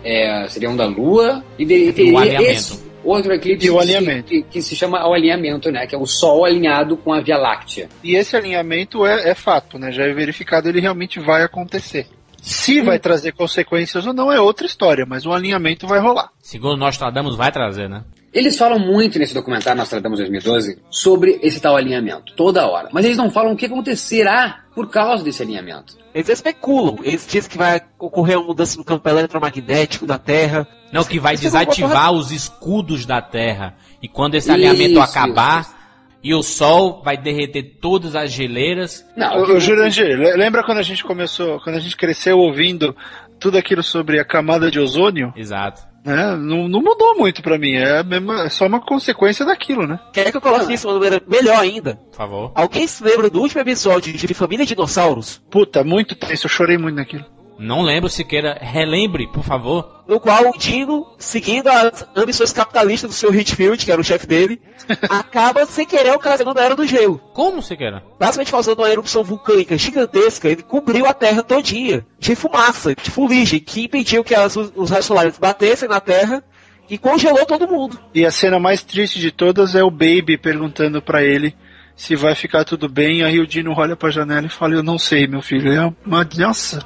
é, seria um da Lua e, de, teria alinhamento. esse outro eclipse o que- alinhamento. Que, que se chama o alinhamento, né? Que é o Sol alinhado com a Via Láctea. E esse alinhamento é, é fato, né? Já é verificado, ele realmente vai acontecer. Se vai trazer consequências ou não é outra história, mas o alinhamento vai rolar. Segundo Nostradamus, vai trazer, né? Eles falam muito nesse documentário Nostradamus 2012 sobre esse tal alinhamento, toda hora. Mas eles não falam o que acontecerá por causa desse alinhamento. Eles especulam, eles dizem que vai ocorrer uma mudança no campo eletromagnético da Terra. Não, que vai Isso é desativar os escudos da Terra. E quando esse alinhamento Isso, acabar, isso, e o Sol vai derreter todas as geleiras. Não, Jurandir, le- lembra quando a gente começou, quando a gente cresceu ouvindo tudo aquilo sobre a camada de ozônio? Exato. Né? Não, não mudou muito pra mim, é, mesma- é só uma consequência daquilo, né? Quer que eu coloque isso de uma maneira melhor ainda? Por favor. Alguém se lembra do último episódio de Família Dinossauros? Puta, muito tenso, eu chorei muito naquilo. Não lembro Siqueira. Relembre, por favor. No qual o Dino, seguindo as ambições capitalistas do seu Hitfield, que era o chefe dele, acaba sem querer ocasionando da Era do Gelo. Como, Siqueira? Basicamente causando uma erupção vulcânica gigantesca, ele cobriu a Terra todinha, de fumaça, de fuligem, que impediu que as- os raios solares batessem na Terra e congelou todo mundo. E a cena mais triste de todas é o Baby perguntando pra ele se vai ficar tudo bem, aí o Dino olha pra janela e fala, eu não sei, meu filho, é uma, nossa...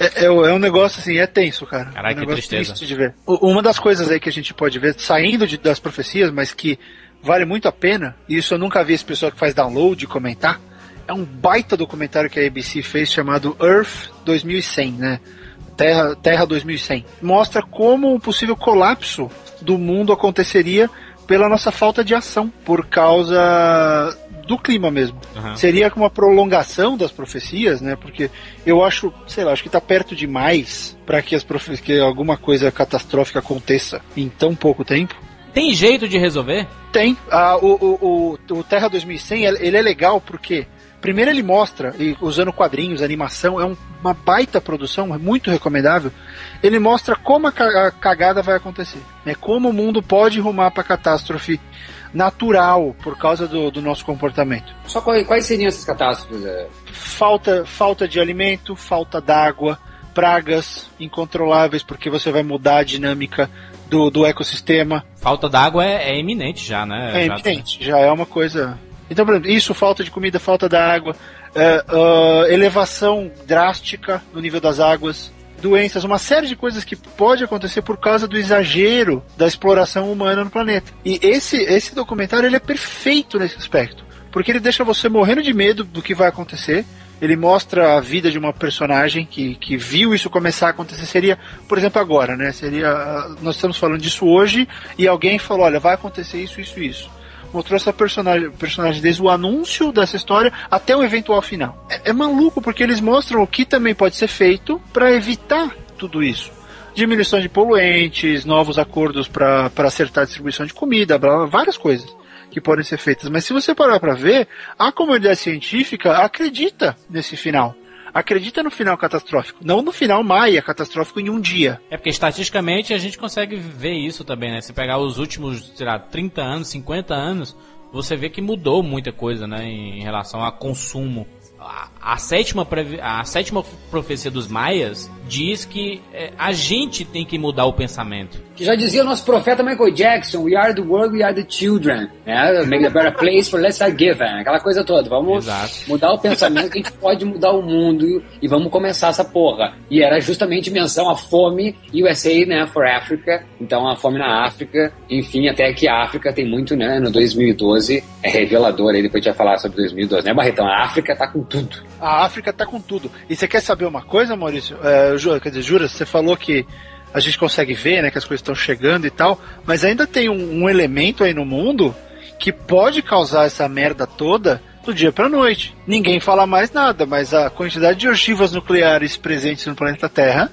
É, é, é um negócio assim, é tenso, cara. Caraca, é um que negócio tristeza. triste de ver. Uma das coisas aí que a gente pode ver, saindo de- das profecias, mas que vale muito a pena, e isso eu nunca vi esse pessoal que faz download comentar, é um baita documentário que a ABC fez chamado Earth 2100, né? Terra, Terra 2100. Mostra como um possível colapso do mundo aconteceria pela nossa falta de ação, por causa do clima mesmo. Aham. Seria uma prolongação das profecias, né? Porque eu acho, sei lá, acho que tá perto demais para que as profe que alguma coisa catastrófica aconteça em tão pouco tempo. Tem jeito de resolver? Tem. Ah, o, o, o, o Terra 2100, ele é legal porque Primeiro ele mostra, e usando quadrinhos, animação, é um- uma baita produção, é muito recomendável. Ele mostra como a cagada vai acontecer, né? Como o mundo pode rumar para catástrofe natural por causa do, do nosso comportamento. Só quais, quais seriam essas catástrofes? é? Falta, falta de alimento, falta d'água, pragas incontroláveis, porque você vai mudar a dinâmica do, do ecossistema. Falta d'água é, é iminente já, né? É Já- evidente, já é uma coisa. Então, por exemplo, isso, falta de comida, falta da água, é, ah, elevação drástica no nível das águas, doenças, uma série de coisas que pode acontecer por causa do exagero da exploração humana no planeta. E esse, esse documentário ele é perfeito nesse aspecto, porque ele deixa você morrendo de medo do que vai acontecer. Ele mostra a vida de uma personagem que, que viu isso começar a acontecer. Seria, por exemplo, agora, né? Seria. ah, Nós estamos falando disso hoje e alguém falou: olha, vai acontecer isso, isso, isso mostrou essa personagem, personagem desde o anúncio dessa história até o eventual final. É, é maluco porque eles mostram o que também pode ser feito para evitar tudo isso. Diminuição de poluentes, novos acordos para acertar a distribuição de comida, blá, blá, várias coisas que podem ser feitas. Mas se você parar para ver, a comunidade científica acredita nesse final. Acredita no final catastrófico, não no final maia catastrófico em um dia. É porque estatisticamente a gente consegue ver isso também, né? Se pegar os últimos, sei lá, 30 anos, 50 anos, você vê que mudou muita coisa, né? Em relação a consumo. A, a sétima, a sétima profecia dos maias diz que é, a gente tem que mudar o pensamento. Que já dizia o nosso profeta Michael Jackson, we are the world, we are the children. Né? Make a better place for let's giving. Aquela coisa toda. Vamos Exato. mudar o pensamento que a gente pode mudar o mundo e vamos começar essa porra. E era justamente menção à fome USA, né, for Africa. Então a fome na África, enfim, até que a África tem muito, né, no 2012, é revelador aí, depois a gente vai falar sobre 2012, né, Barretão? A África tá com tudo. A África tá com tudo. E você quer saber uma coisa, Maurício? É, quer dizer, Jura, você falou que a gente consegue ver, né, que as coisas estão chegando e tal, mas ainda tem um, um elemento aí no mundo que pode causar essa merda toda do dia pra noite. Ninguém fala mais nada, mas a quantidade de ogivas nucleares presentes no planeta Terra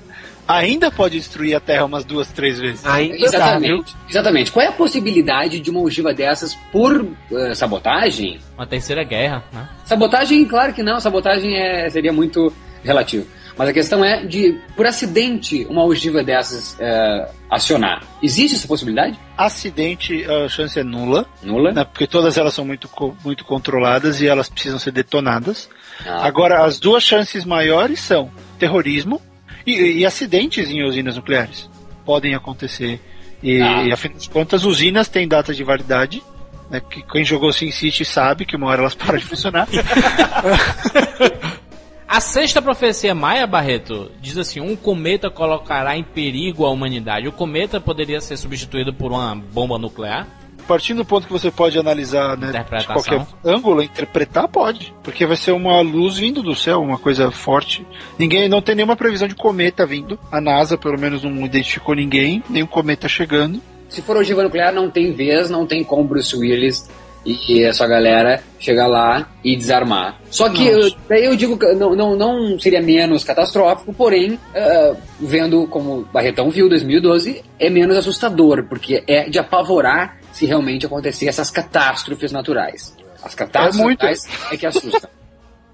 ainda pode destruir a Terra umas duas, três vezes. Ainda dá, viu? Exatamente. Exatamente. Qual é a possibilidade de uma ogiva dessas por eh, sabotagem? Uma terceira guerra, né? Sabotagem, claro que não. Sabotagem é, seria muito relativo. Mas a questão é de, por acidente, uma ogiva dessas eh, acionar. Existe essa possibilidade? Acidente, a chance é nula, Nula? né, porque todas elas são muito, muito controladas e elas precisam ser detonadas. Ah, Agora, as duas chances maiores são terrorismo e, e acidentes em usinas nucleares. Podem acontecer. E, Ah. e, afinal de contas, usinas têm data de validade. Né, que quem jogou Sin City sabe que uma hora elas param de funcionar. A sexta profecia maia, Barreto, diz assim: um cometa colocará em perigo a humanidade. O cometa poderia ser substituído por uma bomba nuclear? Partindo do ponto que você pode analisar né, de qualquer ângulo, interpretar pode. Porque vai ser uma luz vindo do céu, uma coisa forte. Ninguém não tem nenhuma previsão de cometa vindo. A NASA, pelo menos, não identificou ninguém, nenhum cometa chegando. Se for ogiva nuclear, não tem vez, não tem como Bruce Willis e essa galera chegar lá e desarmar. Só que eu- daí eu digo que não, não, não seria menos catastrófico, porém, ah, vendo como o Barretão viu 2012, é menos assustador, porque é de apavorar se realmente acontecer essas catástrofes naturais. As catástrofes É muito. naturais é que assustam.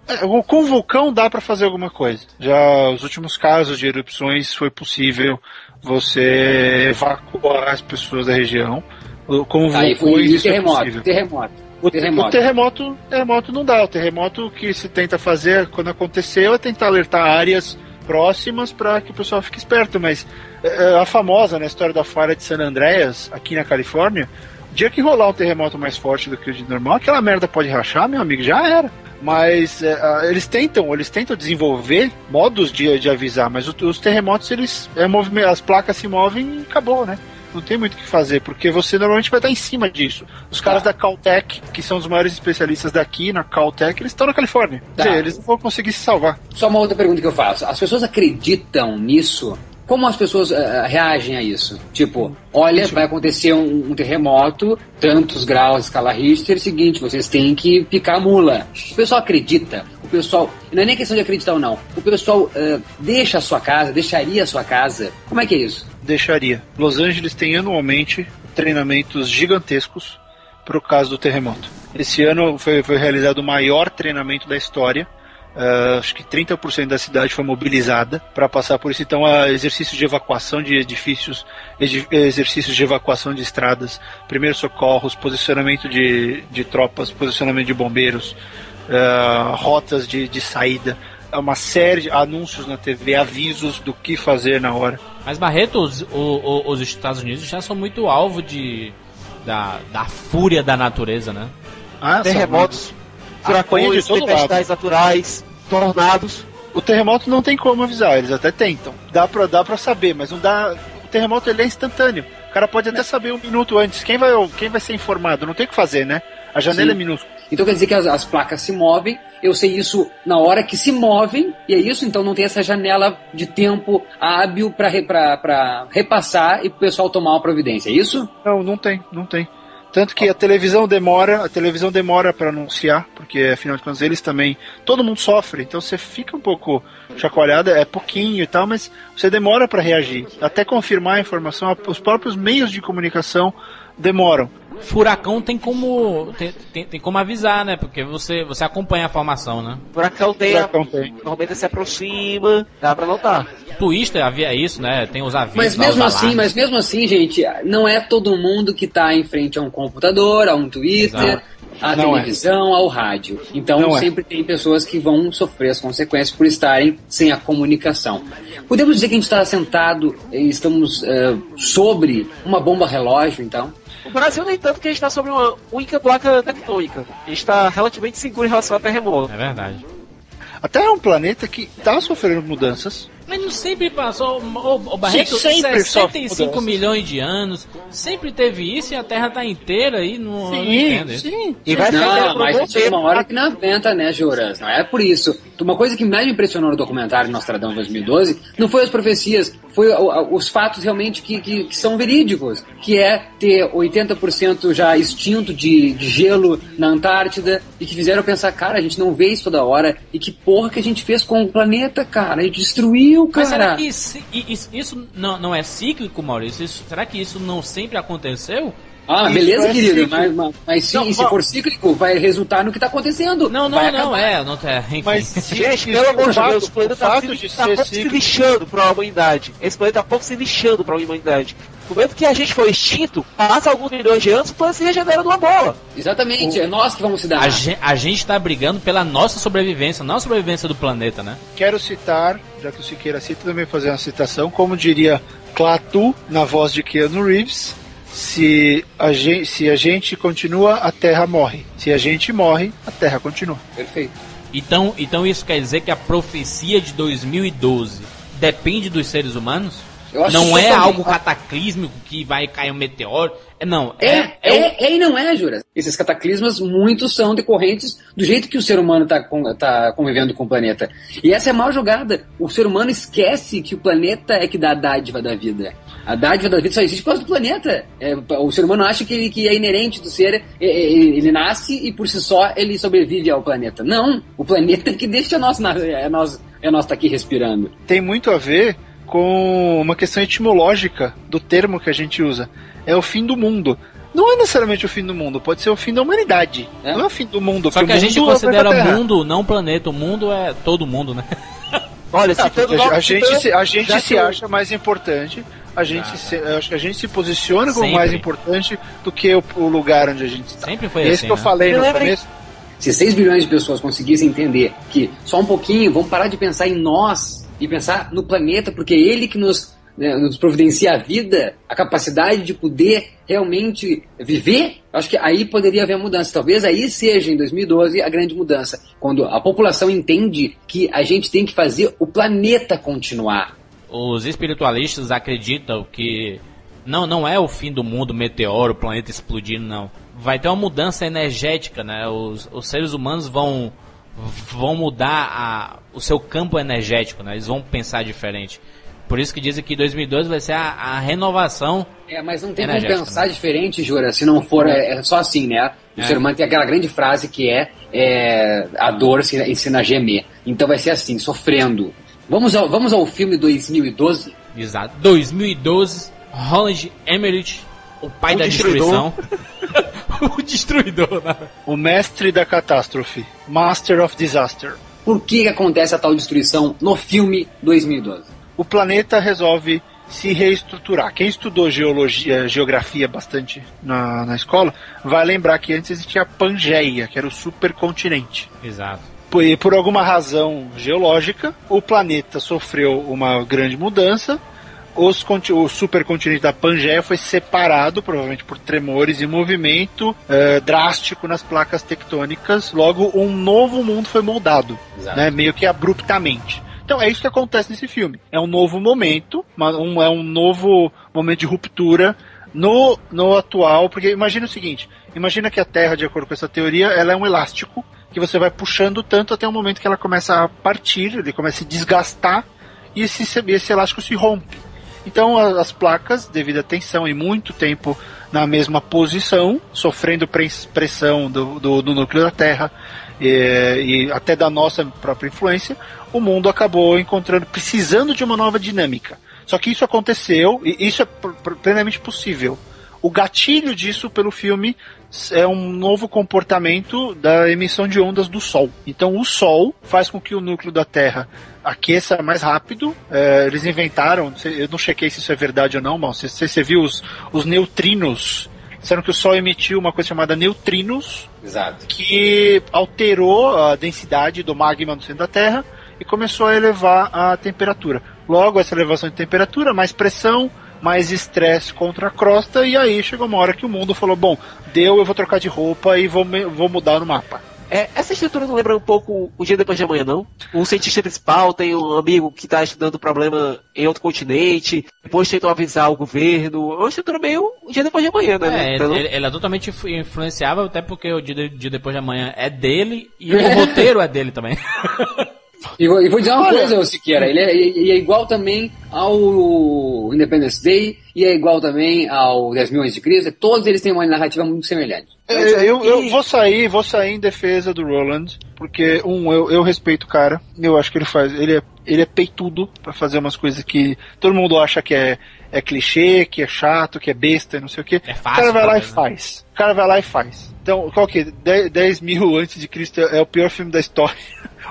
É, Com o vulcão dá pra fazer alguma coisa. Já os últimos casos de erupções foi possível você evacuar as pessoas da região. O- Com Aí foi isso é terremoto, possível. terremoto. O, terremoto. o terremoto, terremoto não dá. O terremoto que se tenta fazer quando aconteceu é tentar alertar áreas próximas para que o pessoal fique esperto. Mas é, a famosa né, história da falha de San Andreas, aqui na Califórnia, o dia que rolar um terremoto mais forte do que o de normal, aquela merda pode rachar, meu amigo, já era. Mas é, eles tentam, eles tentam desenvolver modos de, de avisar, mas os terremotos, eles é, as placas se movem e acabou, né? Não tem muito o que fazer, porque você normalmente vai estar em cima disso. Os caras da Caltech, que são os maiores especialistas daqui na Caltech, eles estão na Califórnia. Tá. dizer, eles não vão conseguir se salvar. Só uma outra pergunta que eu faço. As pessoas acreditam nisso? Como as pessoas eh, reagem a isso? Tipo, olha, vai acontecer um, um terremoto, tantos graus, escala Richter, seguinte, vocês têm que picar a mula. O pessoal acredita. Pessoal, não é nem questão de acreditar ou não. O pessoal eh, deixa a sua casa, deixaria a sua casa. Como é que é isso? Deixaria. Los Angeles tem anualmente treinamentos gigantescos para o caso do terremoto. Esse ano foi, foi realizado o maior treinamento da história. Uh, acho que 30% da cidade foi mobilizada para passar por isso. Então, uh, exercícios de evacuação de edifícios, ed exercícios de evacuação de estradas, primeiros socorros, posicionamento de, de tropas, posicionamento de bombeiros, uh, rotas de, de saída uma série de anúncios na TV, avisos do que fazer na hora. Mas Barreto, os, o, os Estados Unidos já são muito alvo de da, da fúria da natureza, né? Ah, terremotos, furacões, tempestades naturais, tornados. O terremoto não tem como avisar, eles até tentam. Dá pra, dá pra saber, mas não dá. O terremoto ele é instantâneo. O cara pode até saber um minuto antes. Quem vai, quem vai ser informado? Não tem o que fazer, né? A janela Sim. é minúscula. Então quer dizer que as, as, placas se movem, eu sei isso na hora que se movem, e é isso, então não tem essa janela de tempo hábil para re, repassar e o pessoal tomar uma providência, é isso? Não, não tem, não tem. Tanto que a televisão demora, a televisão demora para anunciar, porque afinal de contas eles também, todo mundo sofre, então você fica um pouco chacoalhada, é pouquinho e tal, mas você demora para reagir, até confirmar a informação, os próprios meios de comunicação demoram. Furacão tem como tem, tem, tem, como avisar, né? Porque você, você acompanha a formação, né? Furacão tem, Furacão tem. normalmente se aproxima, dá pra notar. Twister havia isso, né? Tem os avisos. Mas mesmo assim, mas mesmo assim, gente, não é todo mundo que tá em frente a um computador, a um Twitter. Exato à não é. televisão, é. ao rádio. Então não é. sempre é. tem pessoas que vão sofrer as consequências por estarem sem a comunicação. Podemos dizer que a gente está sentado e estamos uh, sobre uma bomba relógio, então? O Brasil, nem tanto que a gente está sobre uma única placa tectônica. A gente está relativamente seguro em relação a terremoto. É verdade. A Terra é um planeta que está sofrendo mudanças. Mas não sempre passou. O, o Barreto, Sim, sempre 65 milhões de anos. Sempre teve isso e a Terra tá inteira aí. Não, sim, não sim. E vai não, mas chega uma hora que não aguenta, né, Juras? Não é por isso. Uma coisa que mais me impressionou no documentário Nostradamus 2012 não foi as profecias, foi os fatos realmente que, que, que são verídicos, que é ter 80% já extinto de, de, gelo na Antártida e que fizeram pensar, cara, a gente não vê isso toda hora e que porra que a gente fez com o planeta, cara, a gente destruiu, cara. Mas será que isso, isso, não, não é cíclico, Maurício? Isso, será que isso não sempre aconteceu? Ah, Isso beleza, é querido, mas, mas, mas sim, não, se for cíclico, vai resultar no que está acontecendo. Não, não, não, é, não tá, enfim. Mas, gente, pelo amor de Deus, o planeta está se, tá pouco se lixando para a humanidade. Esse planeta está pouco se lixando para a humanidade. No momento que a gente for extinto, passa alguns milhões de anos, o planeta se regenera numa bola. Exatamente, o... é nós que vamos se dar. A, gente, a gente está brigando pela nossa sobrevivência, não a sobrevivência do planeta, né? Quero citar, já que o Siqueira cita, também fazer uma citação, como diria Clatu, na voz de Keanu Reeves, se a, gente, se a gente continua, a Terra morre. Se a gente morre, a Terra continua. Perfeito. Então, então isso quer dizer que a profecia de 2012 depende dos seres humanos? não é algo cataclísmico que vai cair um meteoro. É, não, é, é, é, é, e não é, Jura. Esses cataclismas, muitos são decorrentes do jeito que o ser humano está tá convivendo com o planeta. E essa é mal jogada. O ser humano esquece que o planeta é que dá a dádiva da vida. A dádiva da vida só existe por causa do planeta. É, o ser humano acha que, ele, que é inerente do ser, ele, ele nasce e por si só ele sobrevive ao planeta. Não, o planeta é que deixa nós, é nós, é nós tá aqui respirando. Tem muito a ver com uma questão etimológica do termo que a gente usa. É o fim do mundo. Não é necessariamente o fim do mundo, pode ser o fim da humanidade. É. Não é o fim do mundo. Só que a gente é considera é mundo, não planeta. O mundo é todo mundo, né? Olha, se a, a, gente, se, a gente se acha mais importante, a gente ah, se, acho que a gente se posiciona como Sempre. mais importante do que o, o, lugar onde a gente está. Sempre foi Esse assim. que eu né? falei no começo. Se 6 bilhões de pessoas conseguissem entender que só um pouquinho, vamos parar de pensar em nós e pensar no planeta, porque é ele que nos, né, nos providencia a vida, a capacidade de poder realmente viver, acho que aí poderia haver mudança. Talvez aí seja, em 2012, a grande mudança. Quando a população entende que a gente tem que fazer o planeta continuar. Os espiritualistas acreditam que não, não é o fim do mundo, meteoro, o planeta explodindo, não. Vai ter uma mudança energética, né? Os, os seres humanos vão vão mudar a, o seu campo energético, né? Eles vão pensar diferente. Por isso que dizem que 2012 vai ser a, a renovação. É, mas não tem como pensar né? diferente, Jura, se não for é, é só assim, né? O é. ser humano tem aquela grande frase que é, é a dor ensina a gemer. Então vai ser assim, sofrendo. Vamos ao, vamos ao filme 2012? Exato. 2012, Roland Emmerich, o pai o da destruição. o destruidor. Né? O mestre da catástrofe. Master of Disaster. Por que acontece a tal destruição no filme 2012? O planeta resolve se reestruturar. Quem estudou geologia, geografia bastante na, na escola, vai lembrar que antes existia a Pangeia, que era o supercontinente. Exato. Por, por alguma razão geológica, o planeta sofreu uma grande mudança. Os, o supercontinente da Pangeia foi separado, provavelmente por tremores e movimento eh, drástico nas placas tectônicas. Logo, um novo mundo foi moldado, né, meio que abruptamente. Então é isso que acontece nesse filme. É um novo momento, um, é um novo momento de ruptura no, no atual, porque imagina o seguinte, imagina que a Terra, de acordo com essa teoria, ela é um elástico que você vai puxando tanto até o momento que ela começa a partir, ele começa a se desgastar e esse, esse elástico se rompe. Então as placas, devido à tensão e muito tempo na mesma posição, sofrendo pressão do, do, do núcleo da Terra e, e, até da nossa própria influência, o mundo acabou encontrando, precisando de uma nova dinâmica. Só que isso aconteceu, e isso é plenamente possível. O gatilho disso pelo filme é um novo comportamento da emissão de ondas do Sol. Então o Sol faz com que o núcleo da Terra aqueça mais rápido. É, eles inventaram, eu não chequei se isso é verdade ou não, mas você, você viu os, os neutrinos disseram que o Sol emitiu uma coisa chamada neutrinos, Exato. que alterou a densidade do magma no centro da Terra e começou a elevar a temperatura. Logo, essa elevação de temperatura, mais pressão, mais estresse contra a crosta, e aí chegou uma hora que o mundo falou: bom, deu, eu vou trocar de roupa e vou, vou mudar no mapa. É, essa estrutura não lembra um pouco o dia depois de amanhã, não? O cientista principal tem um amigo que está estudando o problema em outro continente, depois tentam avisar o governo. É uma estrutura meio o dia depois de amanhã, né? É, então, ele, ele, é totalmente influenciável, até porque o dia, dia depois de amanhã é dele e o roteiro é dele também. E vou, e vou dizer uma Olha. coisa, Siqueira, ele é, ele é, igual também ao Independence Day e é igual também ao 10 mil de crise. Todos eles têm uma narrativa muito semelhante. É, eu, eu, vou sair, vou sair em defesa do Roland, porque um, eu, eu respeito o cara. Eu acho que ele faz, ele é, ele é peitudo para fazer umas coisas que todo mundo acha que é, é clichê, que é chato, que é besta, não sei o que. É fácil, o cara vai lá e né? faz. O cara vai lá e faz. Então, qual que? 10, 10 mil antes de Cristo é o pior filme da história.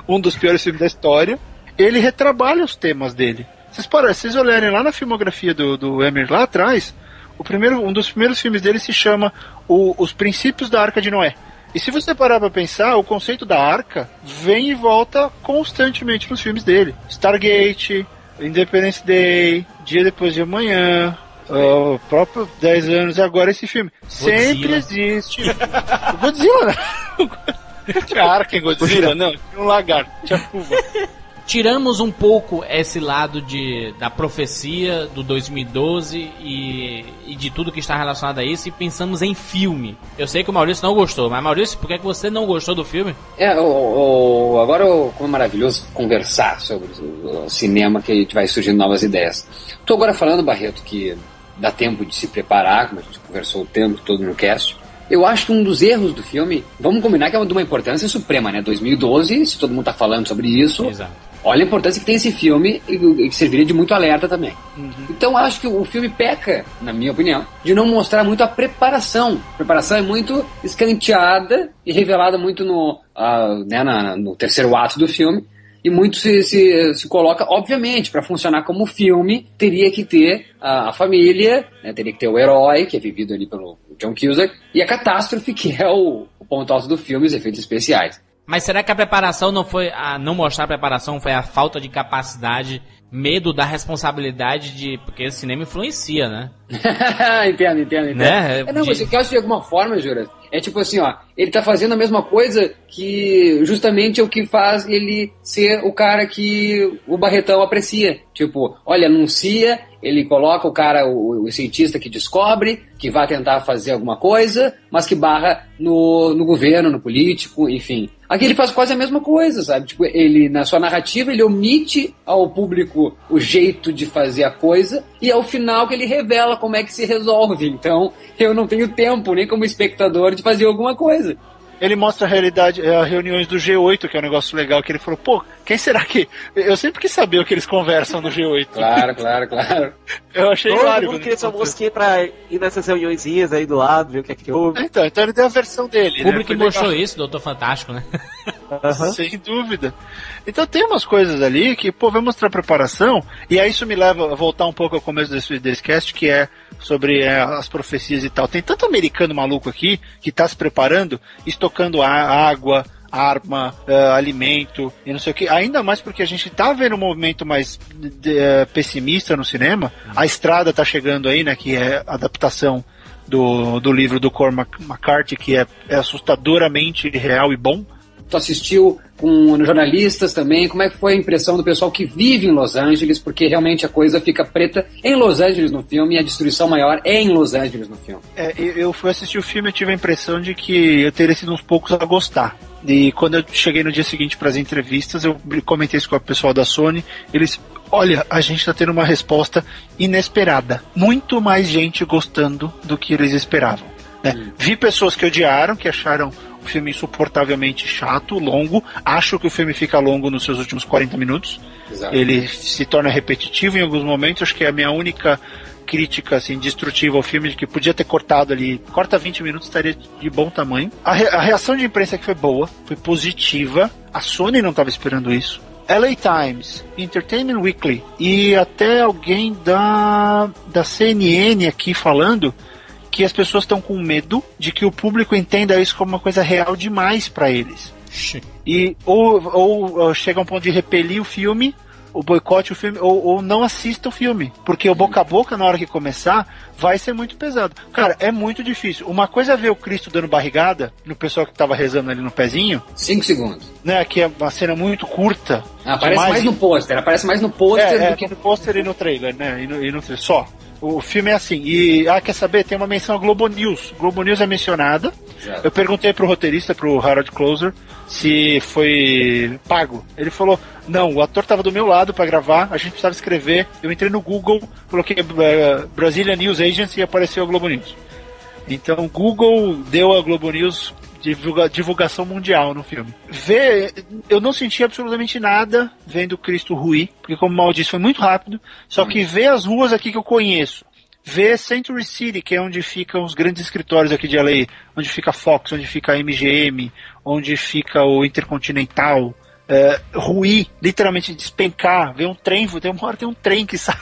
Um dos piores filmes da história. Ele retrabalha os temas dele. Vocês, para, vocês olharem lá na filmografia do, do Emmer lá atrás, o primeiro, um dos primeiros filmes dele se chama o, Os Princípios da Arca de Noé. E se você parar pra pensar, o conceito da arca vem e volta constantemente nos filmes dele. Stargate, Independence Day, Dia Depois de Amanhã, o próprio 10 anos e agora esse filme. Godzilla. Sempre existe. Godzilla, né? Tinha arca em Godzilla, não, tinha um lagarto, tinha curva. Tiramos um pouco esse lado de, da profecia do 2012 e, e de tudo que está relacionado a isso e pensamos em filme. Eu sei que o Maurício não gostou, mas Maurício, por que que você não gostou do filme? É, o, o, agora como é maravilhoso conversar sobre o, o cinema que a gente vai surgindo novas ideias. Estou agora falando, Barreto, que dá tempo de se preparar, como a gente conversou o tempo todo no cast. Eu acho que um dos erros do filme, vamos combinar que é de uma importância suprema, né? 2012, se todo mundo tá falando sobre isso, Exato. olha a importância que tem esse filme e que serviria de muito alerta também. Então acho que o filme peca, na minha opinião, de não mostrar muito a preparação. A preparação é muito escanteada e revelada muito no, ah, né, na- no terceiro ato do filme. E muito se, se, se coloca, obviamente, para funcionar como filme, teria que ter a, a família, né, teria que ter o herói, que é vivido ali pelo John Cusack, e a catástrofe, que é o, o ponto alto do filme, os efeitos especiais. Mas será que a preparação não foi a não mostrar a preparação foi a falta de capacidade, medo da responsabilidade de porque o cinema influencia, né? entendo, entendo, entendo. Né? É, não, De- mas eu acho de alguma forma, Jura, é tipo assim, ó, ele tá fazendo a mesma coisa que justamente é o que faz ele ser o cara que o Barretão aprecia. Tipo, olha, anuncia, ele coloca o cara, o, o cientista que descobre, que vai tentar fazer alguma coisa, mas que barra no, no governo, no político, enfim. Aqui ele faz quase a mesma coisa, sabe? Tipo, ele, na sua narrativa, ele omite ao público o jeito de fazer a coisa, e ao final que ele revela como é que se resolve. Então, eu não tenho tempo, nem como espectador, de fazer alguma coisa. Ele mostra a realidade, eh, as reuniões do G8, que é um negócio legal, que ele falou, pô, quem será que. Eu sempre quis saber o que eles conversam no G8. Claro, claro, claro. Eu achei Todo hilário. mundo quando queria ele sua mosquinha pra ir nessas reuniõezinhas aí do lado, ver o que é que houve. Então, então ele deu a versão dele. O né? público Foi mostrou legal. isso, Doutor Fantástico, né? Sem dúvida. Então tem umas coisas ali que, pô, vai mostrar preparação, e aí isso me leva a voltar um pouco ao começo desse, desse cast, que é sobre é, as profecias e tal. Tem tanto americano maluco aqui que tá se preparando, estocando a- água, arma, eh, alimento e não sei o que. Ainda mais porque a gente tá vendo um movimento mais eh, pessimista no cinema. A estrada tá chegando aí, né? Que é a adaptação do, do livro do Cormac McCarthy, que é, é assustadoramente real e bom. Tu assistiu com jornalistas também, como é que foi a impressão do pessoal que vive em Los Angeles, porque realmente a coisa fica preta em Los Angeles no filme e a destruição maior é em Los Angeles no filme. É, eu fui assistir o filme e tive a impressão de que eu teria sido uns poucos a gostar. E quando eu cheguei no dia seguinte para as entrevistas, eu comentei isso com o pessoal da Sony. Eles, olha, a gente está tendo uma resposta inesperada. Muito mais gente gostando do que eles esperavam. né? Vi pessoas que odiaram, que acharam filme insuportavelmente chato, longo. Acho que o filme fica longo nos seus últimos 40 minutos. Exato. Ele se torna repetitivo em alguns momentos. Acho que é a minha única crítica assim destrutiva ao filme de que podia ter cortado ali, corta 20 minutos estaria de bom tamanho. A, re- a reação de imprensa que foi boa, foi positiva. A Sony não estava esperando isso. LA Times, Entertainment Weekly e até alguém da da CNN aqui falando que as pessoas estão com medo de que o público entenda isso como uma coisa real demais para eles. E ou, ou, ou chega a um ponto de repelir o filme, ou boicote o filme, ou, ou não assista o filme. Porque o boca a boca, na hora que começar, vai ser muito pesado. Cara, é muito difícil. Uma coisa é ver o Cristo dando barrigada no pessoal que tava rezando ali no pezinho, Cinco segundos. né? Que é uma cena muito curta. Ah, aparece demais. mais no pôster, aparece mais no pôster É, é do que no pôster e no trailer, né? E no, e no trailer. Só. O filme é assim. E, ah, quer saber? Tem uma menção a Globo News. Globo News é mencionada. Já. Eu perguntei pro roteirista, pro Harold Closer, se foi pago. Ele falou: não, o ator tava do meu lado para gravar, a gente precisava escrever. Eu entrei no Google, coloquei eh, Brasília News Agency e apareceu a Globo News. Então, Google deu a Globo News divulga- divulgação mundial no filme. Ver, eu não senti absolutamente nada vendo Cristo ruir, porque como mal disse, foi muito rápido. Só que ver as ruas aqui que eu conheço, ver Century City, que é onde ficam os grandes escritórios aqui de LA, onde fica a Fox, onde fica a MGM, onde fica o Intercontinental, é, ruir, literalmente despencar, ver um trem, tem uma hora tem um trem que sai,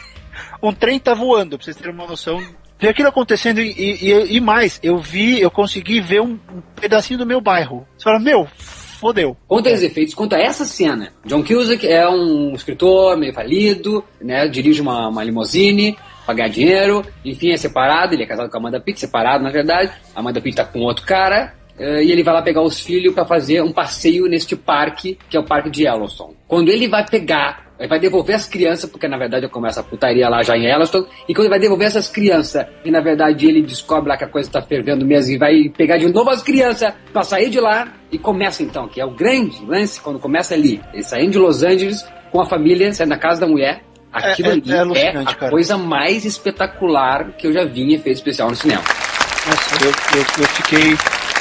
um trem tá voando, pra vocês terem uma noção. Ver aquilo acontecendo e, e, e mais, eu vi, eu consegui ver um, um pedacinho do meu bairro. Você fala, meu, fodeu. Quanto aos efeitos, quanto a essa cena, John Cusack é um escritor meio falido, né? Dirige uma, uma limusine, pagar dinheiro, enfim, é separado, ele é casado com a Amanda Pitt, separado na verdade. A Amanda Pitt tá com outro cara, eh, e ele vai lá pegar os filhos para fazer um passeio neste parque, que é o parque de Yellowstone. Quando ele vai pegar, ele vai devolver as crianças, porque na verdade começa a putaria lá já em Yellowstone, e quando ele vai devolver essas crianças, e na verdade ele descobre lá que a coisa tá fervendo mesmo, e vai pegar de novo as crianças para sair de lá, e começa então, que é o grande lance, quando começa ali, ele saindo de Los Angeles com a família, saindo da casa da mulher, aquilo é- ali é é, a cara. coisa mais espetacular que eu já vi em efeito especial no cinema. Nossa, eu, eu, eu fiquei.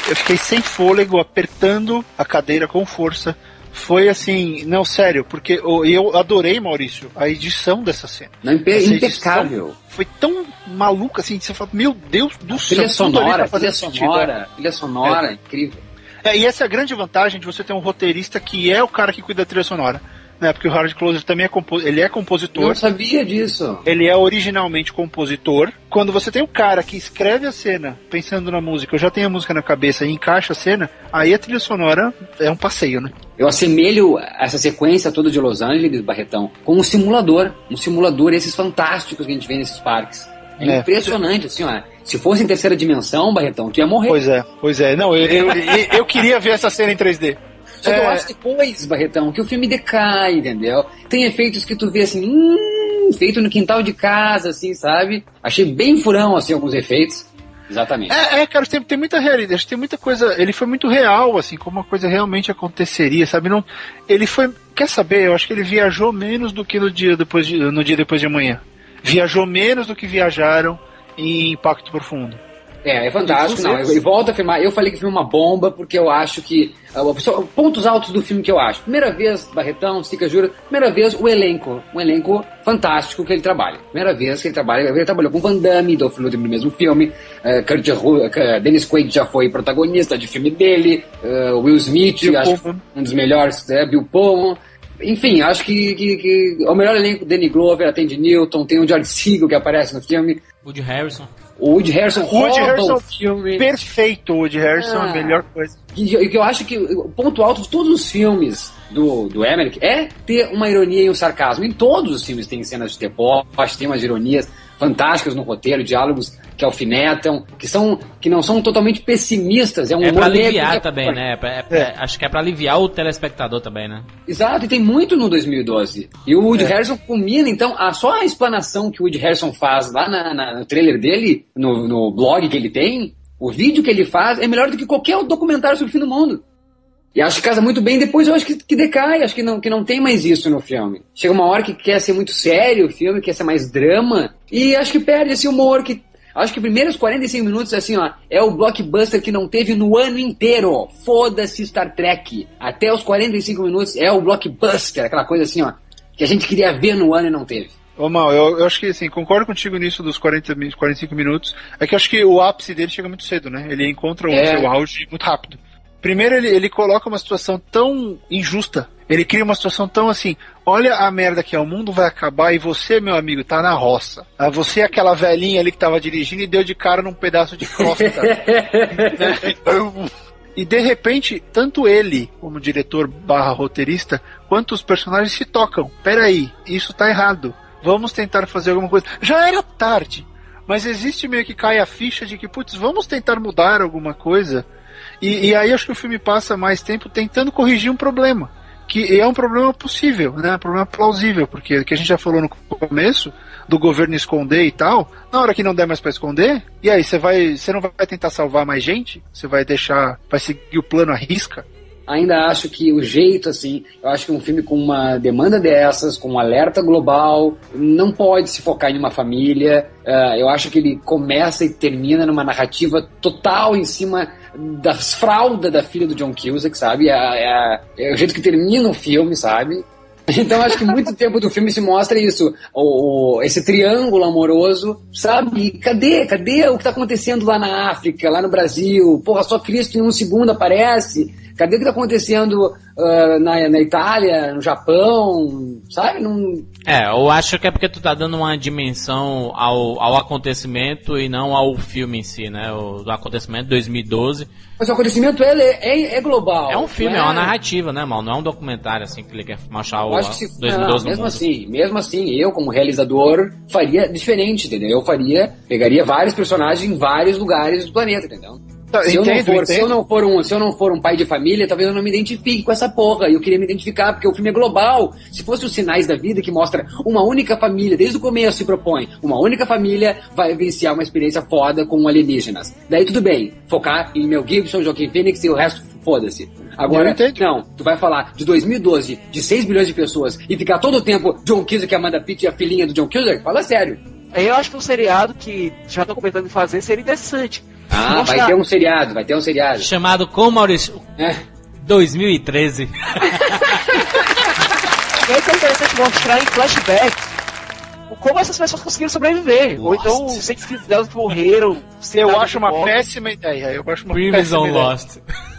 Eu fiquei sem fôlego, apertando a cadeira com força. Foi assim, não, sério, porque eu, eu adorei, Maurício, a edição dessa cena. Não, impe- Essa impecável. Foi tão maluca assim, você fala, meu Deus do céu, Trilha sonora, tá fazendo trilha sonora, trilha sonora, incrível. É, e essa é a grande vantagem de você ter um roteirista que é o cara que cuida da trilha sonora. Né? Porque o Harold Closer também é, compo ele é Eu compositor. não sabia disso. Ele é originalmente compositor. Quando você tem um cara que escreve a cena pensando na música, eu já tenho a música na cabeça e encaixa a cena, aí a trilha sonora é um passeio, né? Eu assemelho essa sequência toda de Los Angeles, Barretão, com um simulador. Um simulador, esses fantásticos que a gente vê nesses parques. É, É. impressionante, assim, ó. Se fosse em terceira dimensão, Barretão, tu ia morrer. Pois é, pois é. Não, eu, eu, eu, eu queria ver essa cena em 3D. Só que eu É. acho depois, Barretão, que o filme decai, entendeu? Tem efeitos que tu vê assim, hum, feito no quintal de casa, assim, sabe? Achei bem furão, assim, alguns efeitos. Exatamente. É, é, cara, tem, tem muita realidade, acho que tem muita coisa. Ele foi muito real, assim, como uma coisa realmente aconteceria, sabe? Não, ele foi. Quer saber? Eu acho que ele viajou menos do que no dia depois de, no dia depois de amanhã. Viajou menos do que viajaram em Impacto Profundo. É, é fantástico. Não, eu, eu volto a afirmar. Eu falei que o filme é uma bomba porque eu acho que. Uh, pontos altos do filme que eu acho. Primeira vez, Barretão, Sica Jura. Primeira vez, o elenco. Um elenco fantástico que ele trabalha. Primeira vez que ele trabalha. Ele trabalhou com Van Damme, Dolph Lundgren no mesmo filme. Uh, Kurt Ru- uh, Dennis Quaid já foi protagonista de filme dele. Uh, Will Smith, Bill acho que Pullman. um dos melhores, né? Bill Pullman. Enfim, acho que, que, que é o melhor elenco, Danny Glover, atende Newton, tem o George Segal que aparece no filme. Woody Harrison. O Woody Harrison O Woody Harrison o filme. Perfeito, o Woody Harrison, Ah. a melhor coisa. E eu, que eu acho que o ponto alto de todos os filmes do, do Emmerich é ter uma ironia e um sarcasmo. Em todos os filmes tem cenas de deboche, tem umas ironias fantásticas no roteiro, diálogos que alfinetam, que são que não são totalmente pessimistas. É um É pra humor aliviar é- também, né? É pra- é É. Acho que é pra aliviar o telespectador também, né? Exato, e tem muito no 2012. E o Woody Harrison culmina, então, a, só a explanação que o Woody Harrison faz lá na- na- no trailer dele, no, no blog que ele tem, o vídeo que ele faz, é melhor do que qualquer outro documentário sobre o fim do mundo. E acho que casa muito bem, depois eu acho que, que decai, acho que não, que não tem mais isso no filme. Chega uma hora que quer ser muito sério o filme, quer ser mais drama, e acho que perde esse humor que. Acho que os primeiros 45 minutos, assim, ó, é o blockbuster que não teve no ano inteiro. Foda-se Star Trek. Até os 45 minutos é o blockbuster, aquela coisa assim, ó, que a gente queria ver no ano e não teve. Ô, Mal, eu, eu acho que assim, concordo contigo nisso dos 40, mi- 45 minutos. É que eu acho que o ápice dele chega muito cedo, né? Ele encontra o É. seu auge muito rápido. Primeiro, ele, ele coloca uma situação tão injusta. Ele cria uma situação tão assim: olha a merda que é, o mundo vai acabar e você, meu amigo, tá na roça. Ah, Você é aquela velhinha ali que tava dirigindo e deu de cara num pedaço de crosta. né? E de repente, tanto ele, como diretor barra roteirista, quanto os personagens se tocam. Peraí, isso tá errado. Vamos tentar fazer alguma coisa. Já era tarde, mas existe meio que cai a ficha de que, putz, vamos tentar mudar alguma coisa. E, e aí acho que o filme passa mais tempo tentando corrigir um problema. Que é um problema possível, né? Um problema plausível, porque que a gente já falou no começo, do governo esconder e tal, na hora que não der mais pra esconder, e aí você vai. Você não vai tentar salvar mais gente? Você vai deixar. Vai seguir o plano à risca? ainda acho que o jeito, assim, eu acho que um filme com uma demanda dessas, com um alerta global, não pode se focar em uma família. Ah, eu acho que ele começa e termina numa narrativa total em cima das fraldas da filha do John Cusack, sabe? É, é- é o jeito que termina o filme, sabe? Então acho que muito tempo do filme se mostra isso, o, o- esse triângulo amoroso, sabe? Cadê? Cadê o que está acontecendo lá na África, lá no Brasil? Porra, só Cristo em um segundo aparece. Cadê o que está acontecendo ah, na, na Itália, no Japão, sabe? Não, É, eu acho que é porque tu tá dando uma dimensão ao, ao acontecimento e não ao filme em si, né? O acontecimento de 2012. mas o acontecimento é, é, é global. É um filme, não é uma narrativa, né, mal? Não é um documentário assim que ele quer mostrar o acho que se, 2012 não, mesmo assim, mesmo assim, eu como realizador faria diferente, entendeu? Eu faria, pegaria vários personagens em vários lugares do planeta, entendeu? Se eu, não entendo, for, se, eu não for um, se eu não for um pai de família, talvez eu não me identifique com essa porra. E eu queria me identificar, porque o filme é global. Se fosse os sinais da vida que mostra uma única família, desde o começo se propõe, uma única família vai vivenciar uma experiência foda com alienígenas. Daí tudo bem, focar em Mel Gibson, Joaquin Phoenix e o resto, foda-se. Agora, não, tu vai falar de 2012, de 6 bilhões de pessoas, e ficar todo o tempo John Cusack, Amanda Pitt e a filhinha do John Cusack? Fala sério. Aí eu acho que um seriado que já estão comentando em fazer seria interessante. Ah, vai ter um seriado, vai ter um seriado. Chamado como Maurício? É. 2013. E aí que é interessante mostrar em flashback como essas pessoas conseguiram sobreviver. Ou então os entes delas morreram. Eu acho uma péssima ideia. Eu acho uma péssima on ideia. Lost.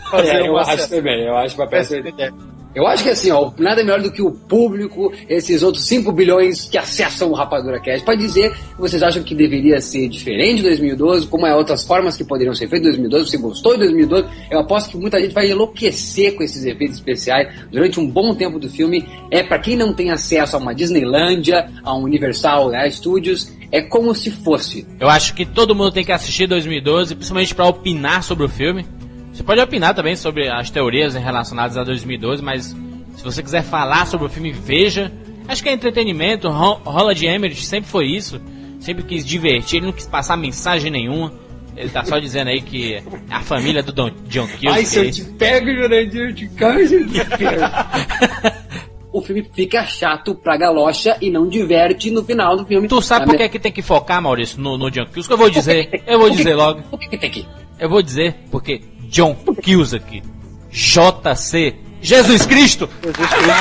Fazer É, eu uma acho também, eu acho uma péssima péssima ideia. Eu acho que assim, ó, nada melhor do que o público, esses outros 5 bilhões que acessam o Rapadura Cast, pode dizer que vocês acham que deveria ser diferente de 2012, como é outras formas que poderiam ser feitas em 2012, você gostou de 2012, eu aposto que muita gente vai enlouquecer com esses efeitos especiais durante um bom tempo do filme. É para quem não tem acesso a uma Disneylândia, a um Universal né, Studios, é como se fosse. Eu acho que todo mundo tem que assistir 2012, principalmente pra opinar sobre o filme. Você pode opinar também sobre as teorias relacionadas a 2012, mas se você quiser falar sobre o filme, veja. Acho que é entretenimento. Ro- Roland Emmerich sempre foi isso. Sempre quis divertir, ele não quis passar mensagem nenhuma. Ele tá só dizendo aí que a família do Don, John Cusack... Ai, se eu te pego, Jurandir, eu te canso, eu te pego. o filme fica chato pra galocha e não diverte no final do filme. Tu sabe por que, é que tem que focar, Maurício, no, no John Cusack? Eu vou dizer, eu vou dizer logo. Por que, que tem que? Eu vou dizer porque John Cusack. JC. Jesus Cristo! Jesus Cristo.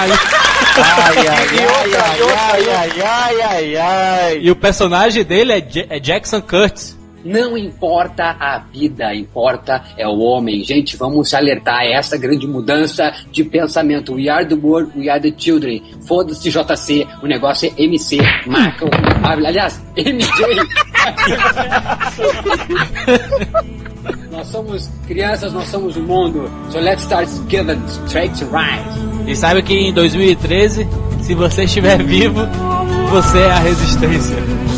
Ai, ai, ai, ai, E o personagem dele é, J é Jackson Curtis. Não importa a vida, importa é o homem. Gente, vamos alertar essa grande mudança de pensamento. We are the world, we are the children. Foda-se JC, o negócio é MC. Michael. Aliás, MJ. nós somos crianças, nós somos o mundo. So let's start giving straight to right. E sabe que em 2013, se você estiver vivo, você é a resistência.